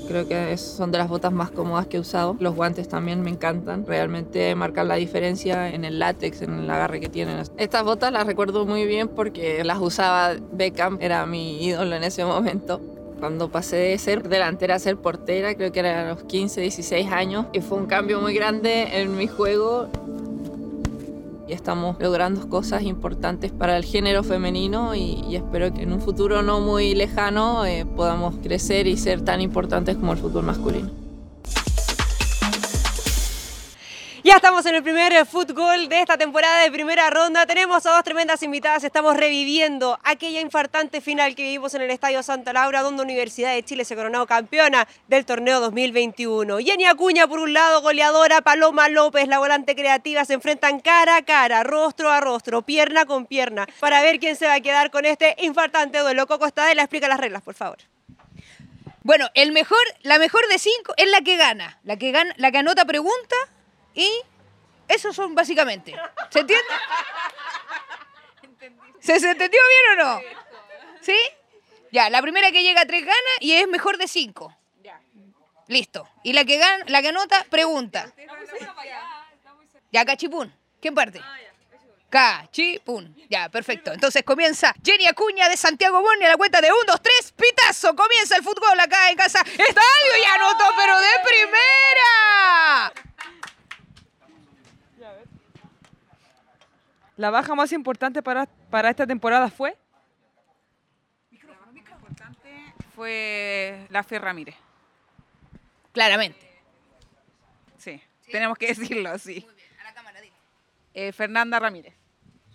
Creo que es- son de las botas más cómodas que he usado. Los guantes también me encantan. Realmente marcan la diferencia en el látex, en el agarre que tienen. Estas botas las recuerdo muy bien porque las usaba Beckham, era mi ídolo en ese momento. Cuando pasé de ser delantera a ser portera, creo que era a los 15, 16 años, y fue un cambio muy grande en mi juego y estamos logrando cosas importantes para el género femenino y, espero que en un futuro no muy lejano eh, podamos crecer y ser tan importantes como el fútbol masculino. Ya estamos en el primer fútbol de esta temporada de primera ronda. Tenemos a dos tremendas invitadas. Estamos reviviendo aquella infartante final que vivimos en el Estadio Santa Laura, donde Universidad de Chile se coronó campeona del torneo 2021. Jenny Acuña, por un lado, goleadora. Paloma López, la volante creativa, se enfrentan cara a cara, rostro a rostro, pierna con pierna, para ver quién se va a quedar con este infartante duelo. Coco Estadela, explica las reglas, por favor. Bueno, el mejor, la mejor de cinco es la que gana. La que gana, la que anota pregunta y eso son básicamente. ¿Se entiende? ¿Se, se entendió bien o no? ¿Sí? Ya, la primera que llega a tres gana y es mejor de cinco. Listo. Y la que gana, la que anota, pregunta. Ya, cachipún. ¿Quién parte? Cachipún. Ya, perfecto. Entonces comienza Jenny Acuña de Santiago Boni a la cuenta de 1, 2, 3, pitazo. Comienza el fútbol acá en casa. Estadio y anotó, pero de primera. La baja más importante para, para esta temporada fue. Fue la Fe Ramírez. Claramente. Sí, tenemos que decirlo, sí. Eh, Fernanda Ramírez.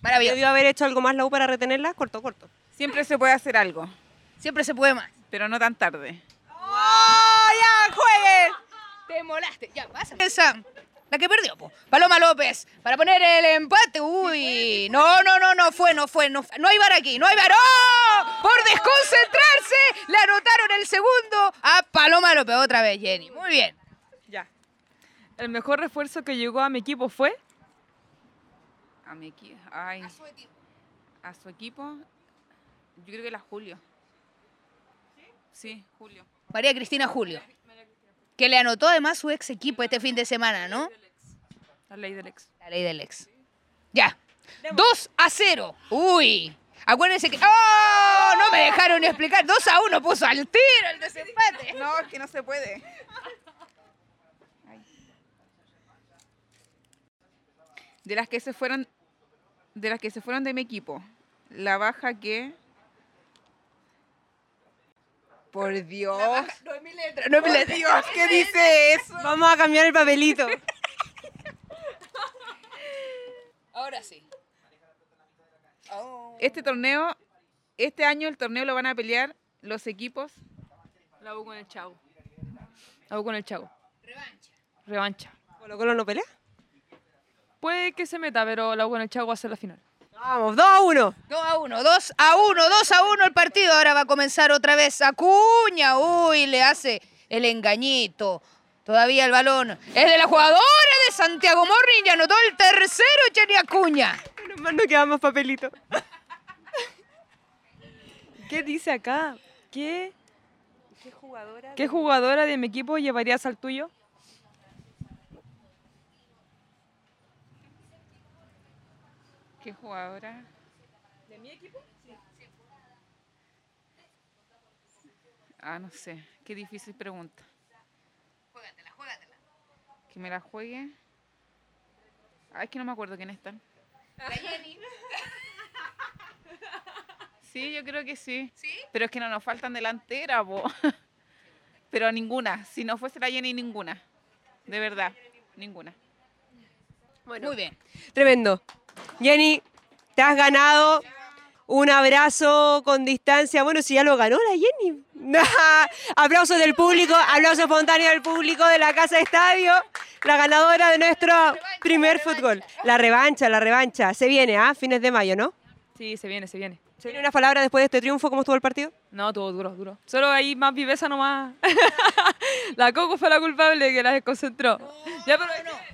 Maravilloso. ¿Debió haber hecho algo más la U para retenerla? Corto, corto. Siempre se puede hacer algo, Siempre se puede más. pero no tan tarde. ¡Oh, ya, jueguen! Te molaste. Ya, pasa. Esa, la que perdió, po. Paloma López, para poner el empate. Uy, no, no, no, no fue, no fue, no, no hay bar aquí, no hay bar. ¡Oh! Por desconcentrarse, le anotaron el segundo a Paloma López. Otra vez, Jenny. Muy bien. Ya. El mejor refuerzo que llegó a mi equipo fue. A mi equipo. Ay. A su equipo. Yo creo que la Julio. Sí, Julio. María Cristina Julio. Que le anotó además su ex equipo este fin de semana, ¿no? La ley del ex. La ley del ex. Ya. 2 a 0. Uy. Acuérdense que. ¡Oh! No me dejaron ni explicar. 2 a 1 puso al tiro el desempate. No, es que no se puede. De las que se fueron, de las que se fueron de mi equipo, la baja que. Por Dios. No es mi letra. No es mi Por letra. Dios, ¿qué *laughs* dice eso? Vamos a cambiar el papelito. *laughs* Ahora sí. Este torneo, este año el torneo lo van a pelear los equipos. La U con el Chavo. La U con el Chavo. Revancha. Revancha. ¿Colo Colo no pelea? Puede que se meta, pero la U con el Chavo va a ser la final. Vamos, 2 a 1. 2 a 1, 2 a 1, 2 a 1 el partido. Ahora va a comenzar otra vez Acuña. Uy, le hace el engañito. Todavía el balón es de la jugadora de Santiago Morning. Ya anotó el tercero, Jenny Acuña. Menos mal no queda más papelito. *laughs* ¿Qué dice acá? ¿Qué, ¿Qué jugadora? ¿Qué jugadora de mi equipo llevarías al tuyo? ¿Qué jugadora? ¿De mi equipo? Ah, no sé. Qué difícil pregunta. Que me la juegue. Ah, es que no me acuerdo quién están. La Jenny. Sí, yo creo que sí. ¿Sí? Pero es que no nos faltan delanteras, po. Pero ninguna. Si no fuese la Jenny, ninguna. De verdad, ninguna. Bueno, Muy bien. Tremendo. Jenny, te has ganado un abrazo con distancia. Bueno, si ya lo ganó la Jenny. *laughs* aplausos del público, aplausos espontáneos del público de la Casa Estadio. La ganadora de nuestro primer fútbol. La revancha, la revancha. Se viene, ¿ah? Fines de mayo, ¿no? Sí, se viene, se viene. ¿Se viene unas palabras después de este triunfo? ¿Cómo estuvo el partido? No, todo duro, duro. Solo ahí más viveza nomás. *laughs* la Coco fue la culpable que la desconcentró. ya, pero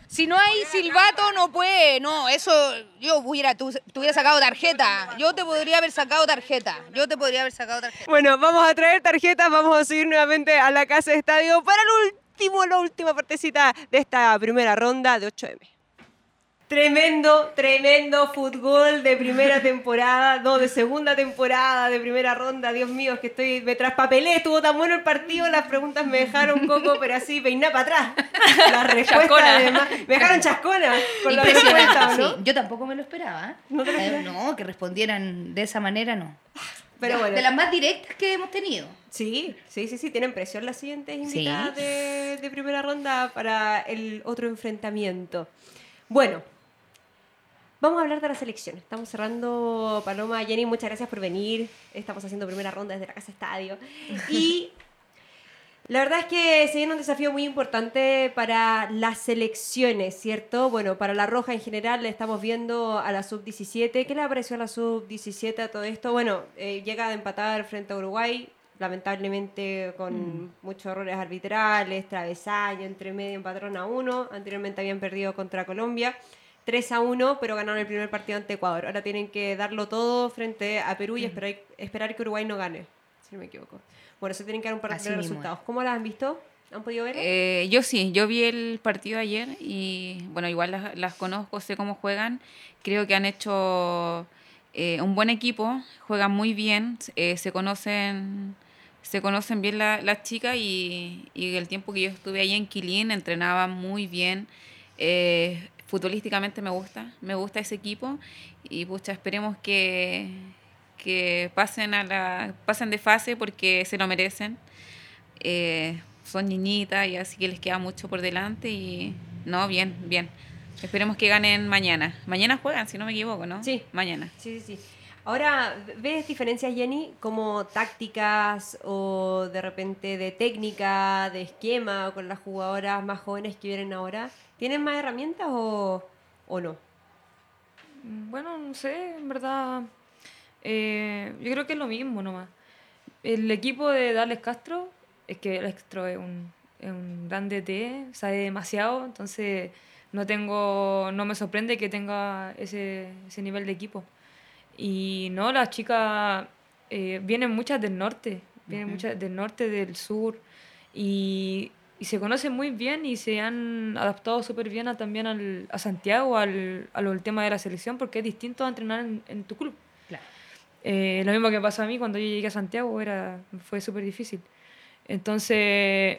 Si no hay silbato, no puede. No, eso yo hubiera, tú, te hubiera sacado tarjeta. Yo te podría haber sacado tarjeta. Yo te podría haber sacado tarjeta. Bueno, vamos a traer tarjetas, vamos a subir nuevamente a la Casa Estadio para el último, la última partecita de esta primera ronda de 8M. Tremendo, tremendo fútbol de primera temporada, no, de segunda temporada, de primera ronda. Dios mío, es que estoy, me traspapelé, estuvo tan bueno el partido, las preguntas me dejaron coco, pero así, peiná para atrás. La *laughs* respuesta Chascona. además, me dejaron chascona con la Impresionante. respuesta, ¿no? sí. Yo tampoco me lo esperaba. ¿eh? ¿No te lo Eh, no, que respondieran de esa manera, no. Pero De- bueno. De las más directas que hemos tenido. Sí, sí, sí, sí, tienen presión las siguientes Sí. invitadas de, de primera ronda para el otro enfrentamiento. Bueno, vamos a hablar de la selección. Estamos cerrando, Paloma, Jenny, muchas gracias por venir. Estamos haciendo primera ronda desde la Casa Estadio. *laughs* Y la verdad es que se viene un desafío muy importante para las selecciones, ¿cierto? Bueno, para la Roja en general le estamos viendo a la Sub-17. ¿Qué le pareció a la Sub-17 a todo esto? Bueno, eh, llega a empatar frente a Uruguay, lamentablemente con muchos errores arbitrales, travesaño, entre medio empataron a uno. Anteriormente habían perdido contra Colombia. 3 a 1, pero ganaron el primer partido ante Ecuador. Ahora tienen que darlo todo frente a Perú y esperar, esperar que Uruguay no gane, si no me equivoco. Bueno, se tienen que dar un par de resultados. ¿Cómo las han visto? ¿Han podido ver? Eh, yo sí, yo vi el partido ayer y bueno, igual las, las conozco, sé cómo juegan. Creo que han hecho eh, un buen equipo, juegan muy bien, eh, se conocen se conocen bien la- las chicas y, y el tiempo que yo estuve ahí en Quilín entrenaban muy bien. Eh, futbolísticamente me gusta, me gusta ese equipo y pucha, esperemos que, que pasen a la pasen de fase porque se lo merecen. Eh, son niñitas y así que les queda mucho por delante y no, bien, bien. Esperemos que ganen mañana. Mañana juegan, si no me equivoco, ¿no? Sí. Mañana. Sí, sí, sí. Ahora, ¿ves diferencias, Jenny, como tácticas o de repente de técnica, de esquema con las jugadoras más jóvenes que vienen ahora? ¿Tienen más herramientas o, o no? Mm, Bueno, no sé, en verdad. eh, yo creo que es lo mismo nomás. El equipo de Dales Castro, es que Castro es un, es un gran DT, sabe demasiado, entonces no tengo, no me sorprende que tenga ese, ese nivel de equipo. Y no, las chicas eh, vienen muchas del norte, vienen muchas del norte, del sur, y y se conocen muy bien y se han adaptado súper bien a, también al, a Santiago, al, al tema de la selección, porque es distinto a entrenar en, en tu club. Claro. Eh, lo mismo que pasó a mí cuando yo llegué a Santiago, era, fue súper difícil. Entonces,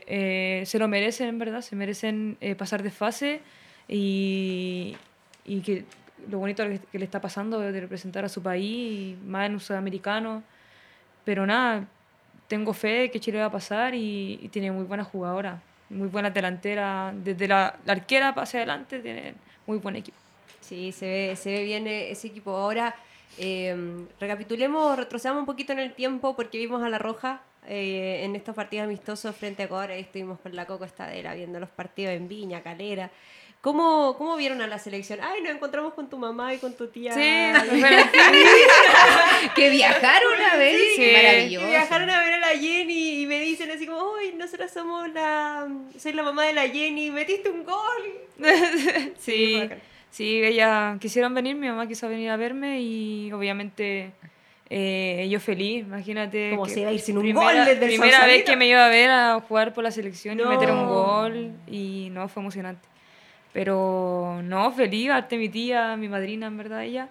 eh, se lo merecen, en verdad, se merecen eh, pasar de fase y, y que lo bonito que, le está pasando de representar a su país, más en un sudamericano. Pero nada, tengo fe que Chile va a pasar y, y tiene muy buena jugadora, muy buena delantera, desde la, la arquera hacia adelante, tiene muy buen equipo. Sí, se ve, se ve bien eh, ese equipo. Ahora, eh, recapitulemos, retrocedamos un poquito en el tiempo porque vimos a La Roja eh, en estos partidos amistosos frente a Ecuador. Ahí estuvimos con la Coco Estadera viendo los partidos en Viña, Calera. ¿Cómo, ¿Cómo vieron a la selección? Ay, nos encontramos con tu mamá y con tu tía. *laughs* que viajaron una vez. Sí, maravilloso. que viajaron a ver a la Jenny y me dicen así como, uy, nosotros somos la... Soy la mamá de la Jenny, metiste un gol. *laughs* sí, sí, ella quisieron venir, mi mamá quiso venir a verme y obviamente eh, yo feliz, imagínate. Como se iba a ir sin un primera, gol desde el Primera vez que me iba a ver a jugar por la selección y meter un gol y no, fue emocionante. Pero no, feliz, arte mi tía, mi madrina, en verdad, ella.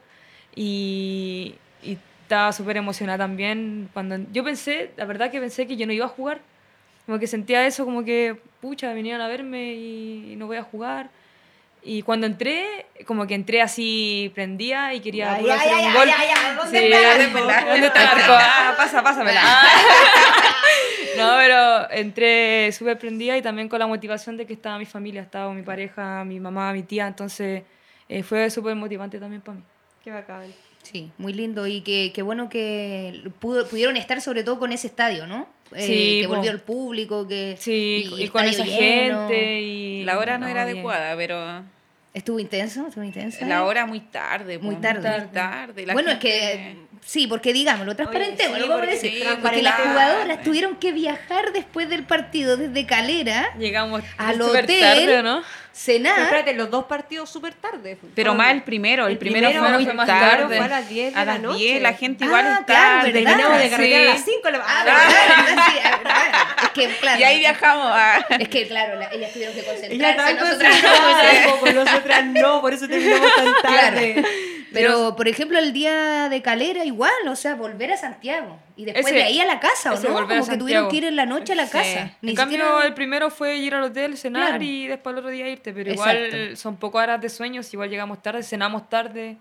Y, y estaba súper emocionada también. cuando Yo pensé, la verdad que pensé que yo no iba a jugar. Como que sentía eso, como que, pucha, vinieron a verme y, no voy a jugar. Y cuando entré, como que entré así, prendía y quería Ya, puro ya, hacer ya, un ya, gol. ya, ya, ¿dónde Sí, está el ¿dónde arco? ¿Dónde está el arco? Ah, pasa, pásamela. No, pero entré súper prendida y también con la motivación de que estaba mi familia, estaba mi pareja, mi mamá, mi tía, entonces eh, fue súper motivante también para mí. Qué bacán. Sí, muy lindo y que, que bueno que pudo- pudieron estar sobre todo con ese estadio, ¿no? Eh, Sí, que volvió el público, que Sí, y, con esa lleno. gente y... La hora no, era bien. adecuada, pero Estuvo intenso, estuvo intenso. la hora muy tarde. Muy tarde. Muy tarde. La bueno, gente- es que sí, porque digámoslo, transparentemos, sí, lo vamos a porque decir. sí, porque las transparente. jugadoras tuvieron que viajar después del partido desde Calera, Llegamos Al hotel. tarde, ¿o ¿no? Pero cenar. espérate, los dos partidos súper tarde. Pero más el primero, el, El primero, primero fue muy fue más tarde. tarde. Fue a las 10 de A la las noche. 10, la gente Ah, igual claro, está. ¿verdad? Terminamos de carretera Sí. a las 5. La... Ah, verdad, verdad, *laughs* sí, ah, verdad. Es que, claro. Y ahí viajamos a... Es que, claro, la- ellas tuvieron que concentrarse, estaba nosotras no. nosotras no, por eso terminamos tan *laughs* tarde. Pero, por ejemplo, el día de Calera igual, o sea, volver a Santiago. Y después Ese- de ahí a la casa, ¿o ese no? Como que tuvieron Santiago. que ir en la noche a la Sí. casa. Ni en cambio, siquiera- el primero fue ir al hotel, cenar Claro. y después el otro día irte. Pero igual Exacto. son pocas horas de sueños, igual llegamos tarde, cenamos tarde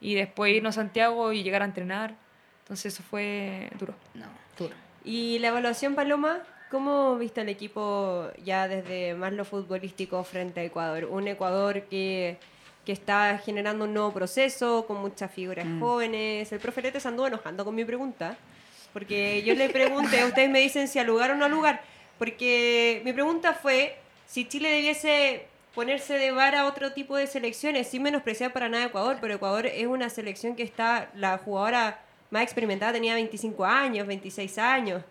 y después irnos a Santiago y llegar a entrenar. Entonces eso fue duro. No, duro. Y la evaluación, Paloma, ¿cómo viste al equipo ya desde más lo futbolístico frente a Ecuador? Un Ecuador que, que está generando un nuevo proceso, con muchas figuras jóvenes. El profe Lete se anduvo enojando con mi pregunta, porque yo le pregunté, *laughs* ustedes me dicen si al lugar o no al lugar, porque mi pregunta fue si Chile debiese ponerse de vara a otro tipo de selecciones, sin menospreciar para nada a Ecuador, pero Ecuador es una selección que está, la jugadora más experimentada tenía 25 años, 26 años.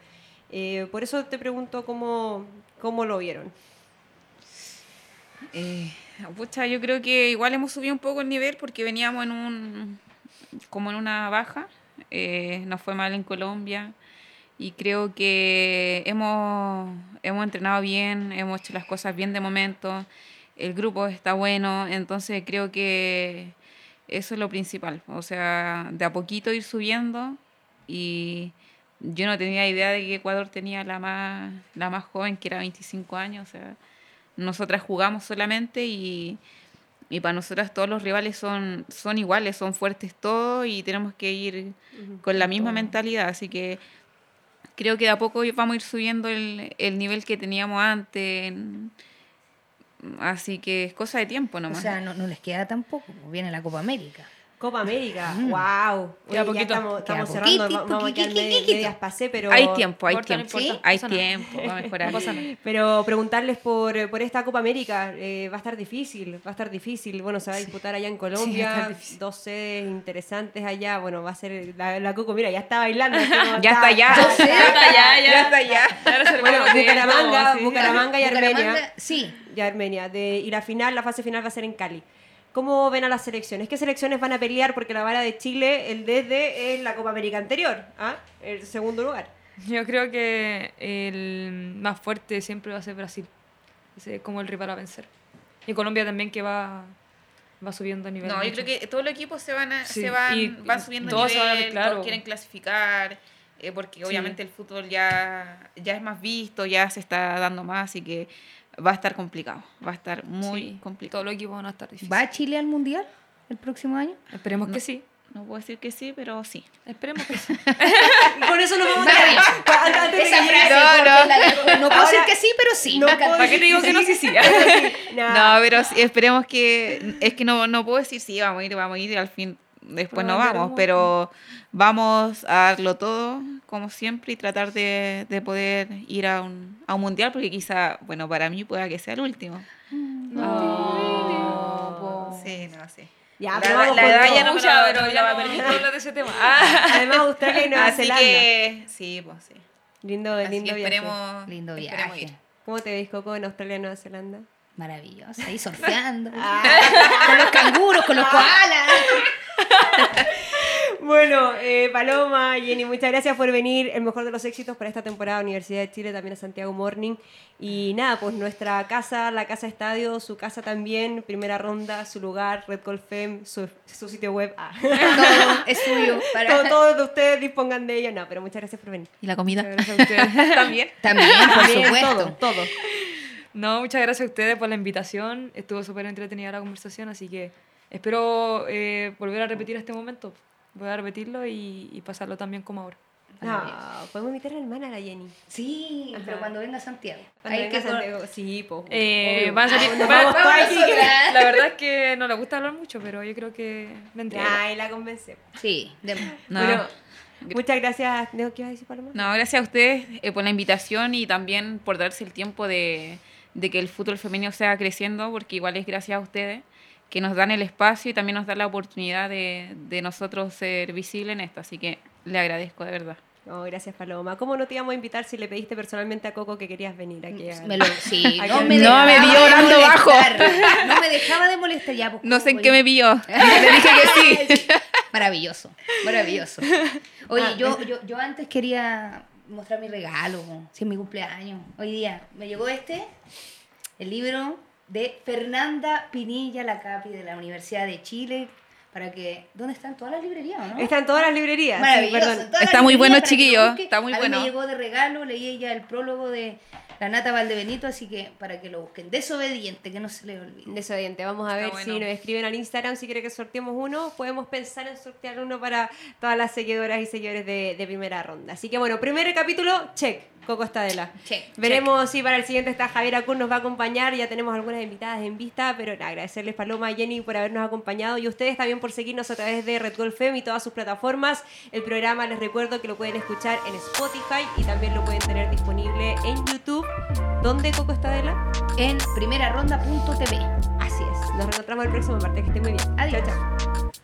Eh, por eso te pregunto cómo, cómo lo vieron. Eh, pucha, yo creo que igual hemos subido un poco el nivel porque veníamos en un como en una baja. Eh, nos fue mal en Colombia y creo que hemos, hemos entrenado bien, hemos hecho las cosas bien de momento. El grupo está bueno, entonces creo que eso es lo principal. O sea, de a poquito ir subiendo y yo no tenía idea de que Ecuador tenía la más, la más joven, que era 25 años. O sea, nosotras jugamos solamente y, y para nosotras todos los rivales son, son iguales, son fuertes todos y tenemos que ir con la misma mentalidad. Así que creo que de a poco vamos a ir subiendo el, el nivel que teníamos antes. Así que es cosa de tiempo O nomás. sea, no, no les queda tampoco. pues, Viene la Copa América. Copa América, Mm. wow. Queda ya poquito. estamos, estamos cerrando, poquito, va- vamos a quedar medias pasé, pero... hay tiempo, hay importa, no tiempo. hay tiempo, va a mejorar. Pero preguntarles por, por esta Copa América, eh, va a estar difícil, va a estar difícil. Bueno, se va a disputar allá en Colombia, dos sedes interesantes allá. Bueno, va a ser la, la Coco, mira, ya está bailando. *laughs* Ya está ya. Sé. Ya está ya, ya está ya. Bueno, Bucaramanga. Bucaramanga y Armenia. Sí. Y Armenia. De, y la final, la fase final va a ser en Cali. ¿Cómo ven a las selecciones? ¿Qué selecciones van a pelear? Porque la vara de Chile, el desde, es la Copa América anterior, ¿ah? el segundo lugar. Yo creo que el más fuerte siempre va a ser Brasil. Ese es como el rival a vencer. Y Colombia también que va, va subiendo a nivel. No, yo creo que todos los equipos se van, a, Sí, se van, y- van subiendo todos se van a- nivel, claro. todos quieren clasificar, eh, porque obviamente el fútbol ya, ya es más visto, ya se está dando más, así que va a estar complicado, va a estar muy Sí, complicado. Todos los equipos van a estar. ¿Va Chile al mundial el próximo año? Esperemos que sí. No puedo decir que sí, pero sí. Esperemos que sí. *laughs* Con eso nos vamos a de Esa frase, No, porque no. la- no puedo decir que sí, pero sí. No ¿Para qué te digo que no sí sí? *laughs* No, pero sí, esperemos que. Es que no, no puedo decir sí, vamos a ir, vamos a ir y al fin. Después no Pero vamos, pero vamos a darlo todo, como siempre, y tratar de, de poder ir a un, a un mundial, porque quizá, bueno, para mí pueda que sea el último. No, po. Sí, no sé. Ya, La- pero vamos la con edad ya no lo- pero no me ya va a no permitir. hablar de ese tema. *laughs* Ah. Además, Australia y Nueva Así Zelanda. que, sí, pues sí. Lindo, Así lindo que viaje. esperemos, Lindo esperemos viaje. ir. ¿Cómo te ves, Coco, en Australia y Nueva Zelanda? Maravilloso. Ahí surfeando. *laughs* Ah. con los canguros, con los koalas. *laughs* Bueno, eh, Paloma, Jenny, muchas gracias por venir. El mejor de los éxitos para esta temporada Universidad de Chile, también a Santiago Morning. Y nada, pues nuestra casa, la casa estadio, su casa también, primera ronda, su lugar, Red Call Fem, su, su sitio web. Ah. *laughs* Todo es suyo. Para... todo, todo de ustedes dispongan de ello. No, pero muchas gracias por venir. ¿Y la comida? Gracias a ustedes. *laughs* También. También, por También, supuesto. Todo, todo. No, muchas gracias a ustedes por la invitación. Estuvo súper entretenida la conversación, así que espero eh, volver a repetir este momento. Voy a repetirlo y, y pasarlo también como ahora. No, podemos invitar a la hermana, a la Jenny. Sí, Ajá. pero cuando venga a Santiago. Cuando Hay venga que a Santiago, sí, pues. Eh, van a salir- van- vamos aquí. *laughs* La verdad es que no le gusta hablar mucho, pero yo creo que vendría. Ay, la convencemos. Sí, de... No. Bueno, muchas gracias. ¿No? ¿Qué ibas a decir, Paloma? No, gracias a ustedes eh, por la invitación y también por darse el tiempo de, de que el fútbol femenino sea creciendo, porque igual es gracias a ustedes que nos dan el espacio y también nos dan la oportunidad de, de nosotros ser visibles en esto. Así que le agradezco de verdad. No, gracias, Paloma. ¿Cómo no te íbamos a invitar si le pediste personalmente a Coco que querías venir aquí? a- Me lo, sí, *laughs* no me, No, me vio orando bajo. *laughs* No me dejaba de molestar ya. pues, No sé en qué me vio. *laughs* Le dije que sí. Maravilloso, maravilloso. Oye, Ah, yo, yo, yo antes quería mostrar mi regalo, si es mi cumpleaños. Hoy día me llegó este, el libro de Fernanda Pinilla, la capi de la Universidad de Chile, para que... ¿Dónde están todas las librerías, o no? Está en todas las librerías. sí, Maravilloso. perdón. las Está muy librerías bueno, chiquillo, está muy A bueno. me llegó de regalo, leí ella el prólogo de la Nata Valdebenito, así que para que lo busquen. Desobediente, que no se le olvide. Desobediente. Vamos a ver si nos escriben al Instagram si quiere que sorteemos uno. Podemos pensar en sortear uno para todas las seguidoras y seguidores de, de primera ronda. Así que bueno, primer capítulo, check. Coco Estadela. Check, Veremos si para el siguiente está Javier Acur nos va a acompañar. Ya tenemos algunas invitadas en vista, pero nada, agradecerles Paloma y Jenny por habernos acompañado y ustedes también por seguirnos a través de Red Gold Fem y todas sus plataformas. El programa les recuerdo que lo pueden escuchar en Spotify y también lo pueden tener disponible en YouTube. ¿Dónde Coco Estadela? En primeraronda.tv. Así es. Nos reencontramos el próximo martes. Que estén muy bien. Adiós. Chao, chao.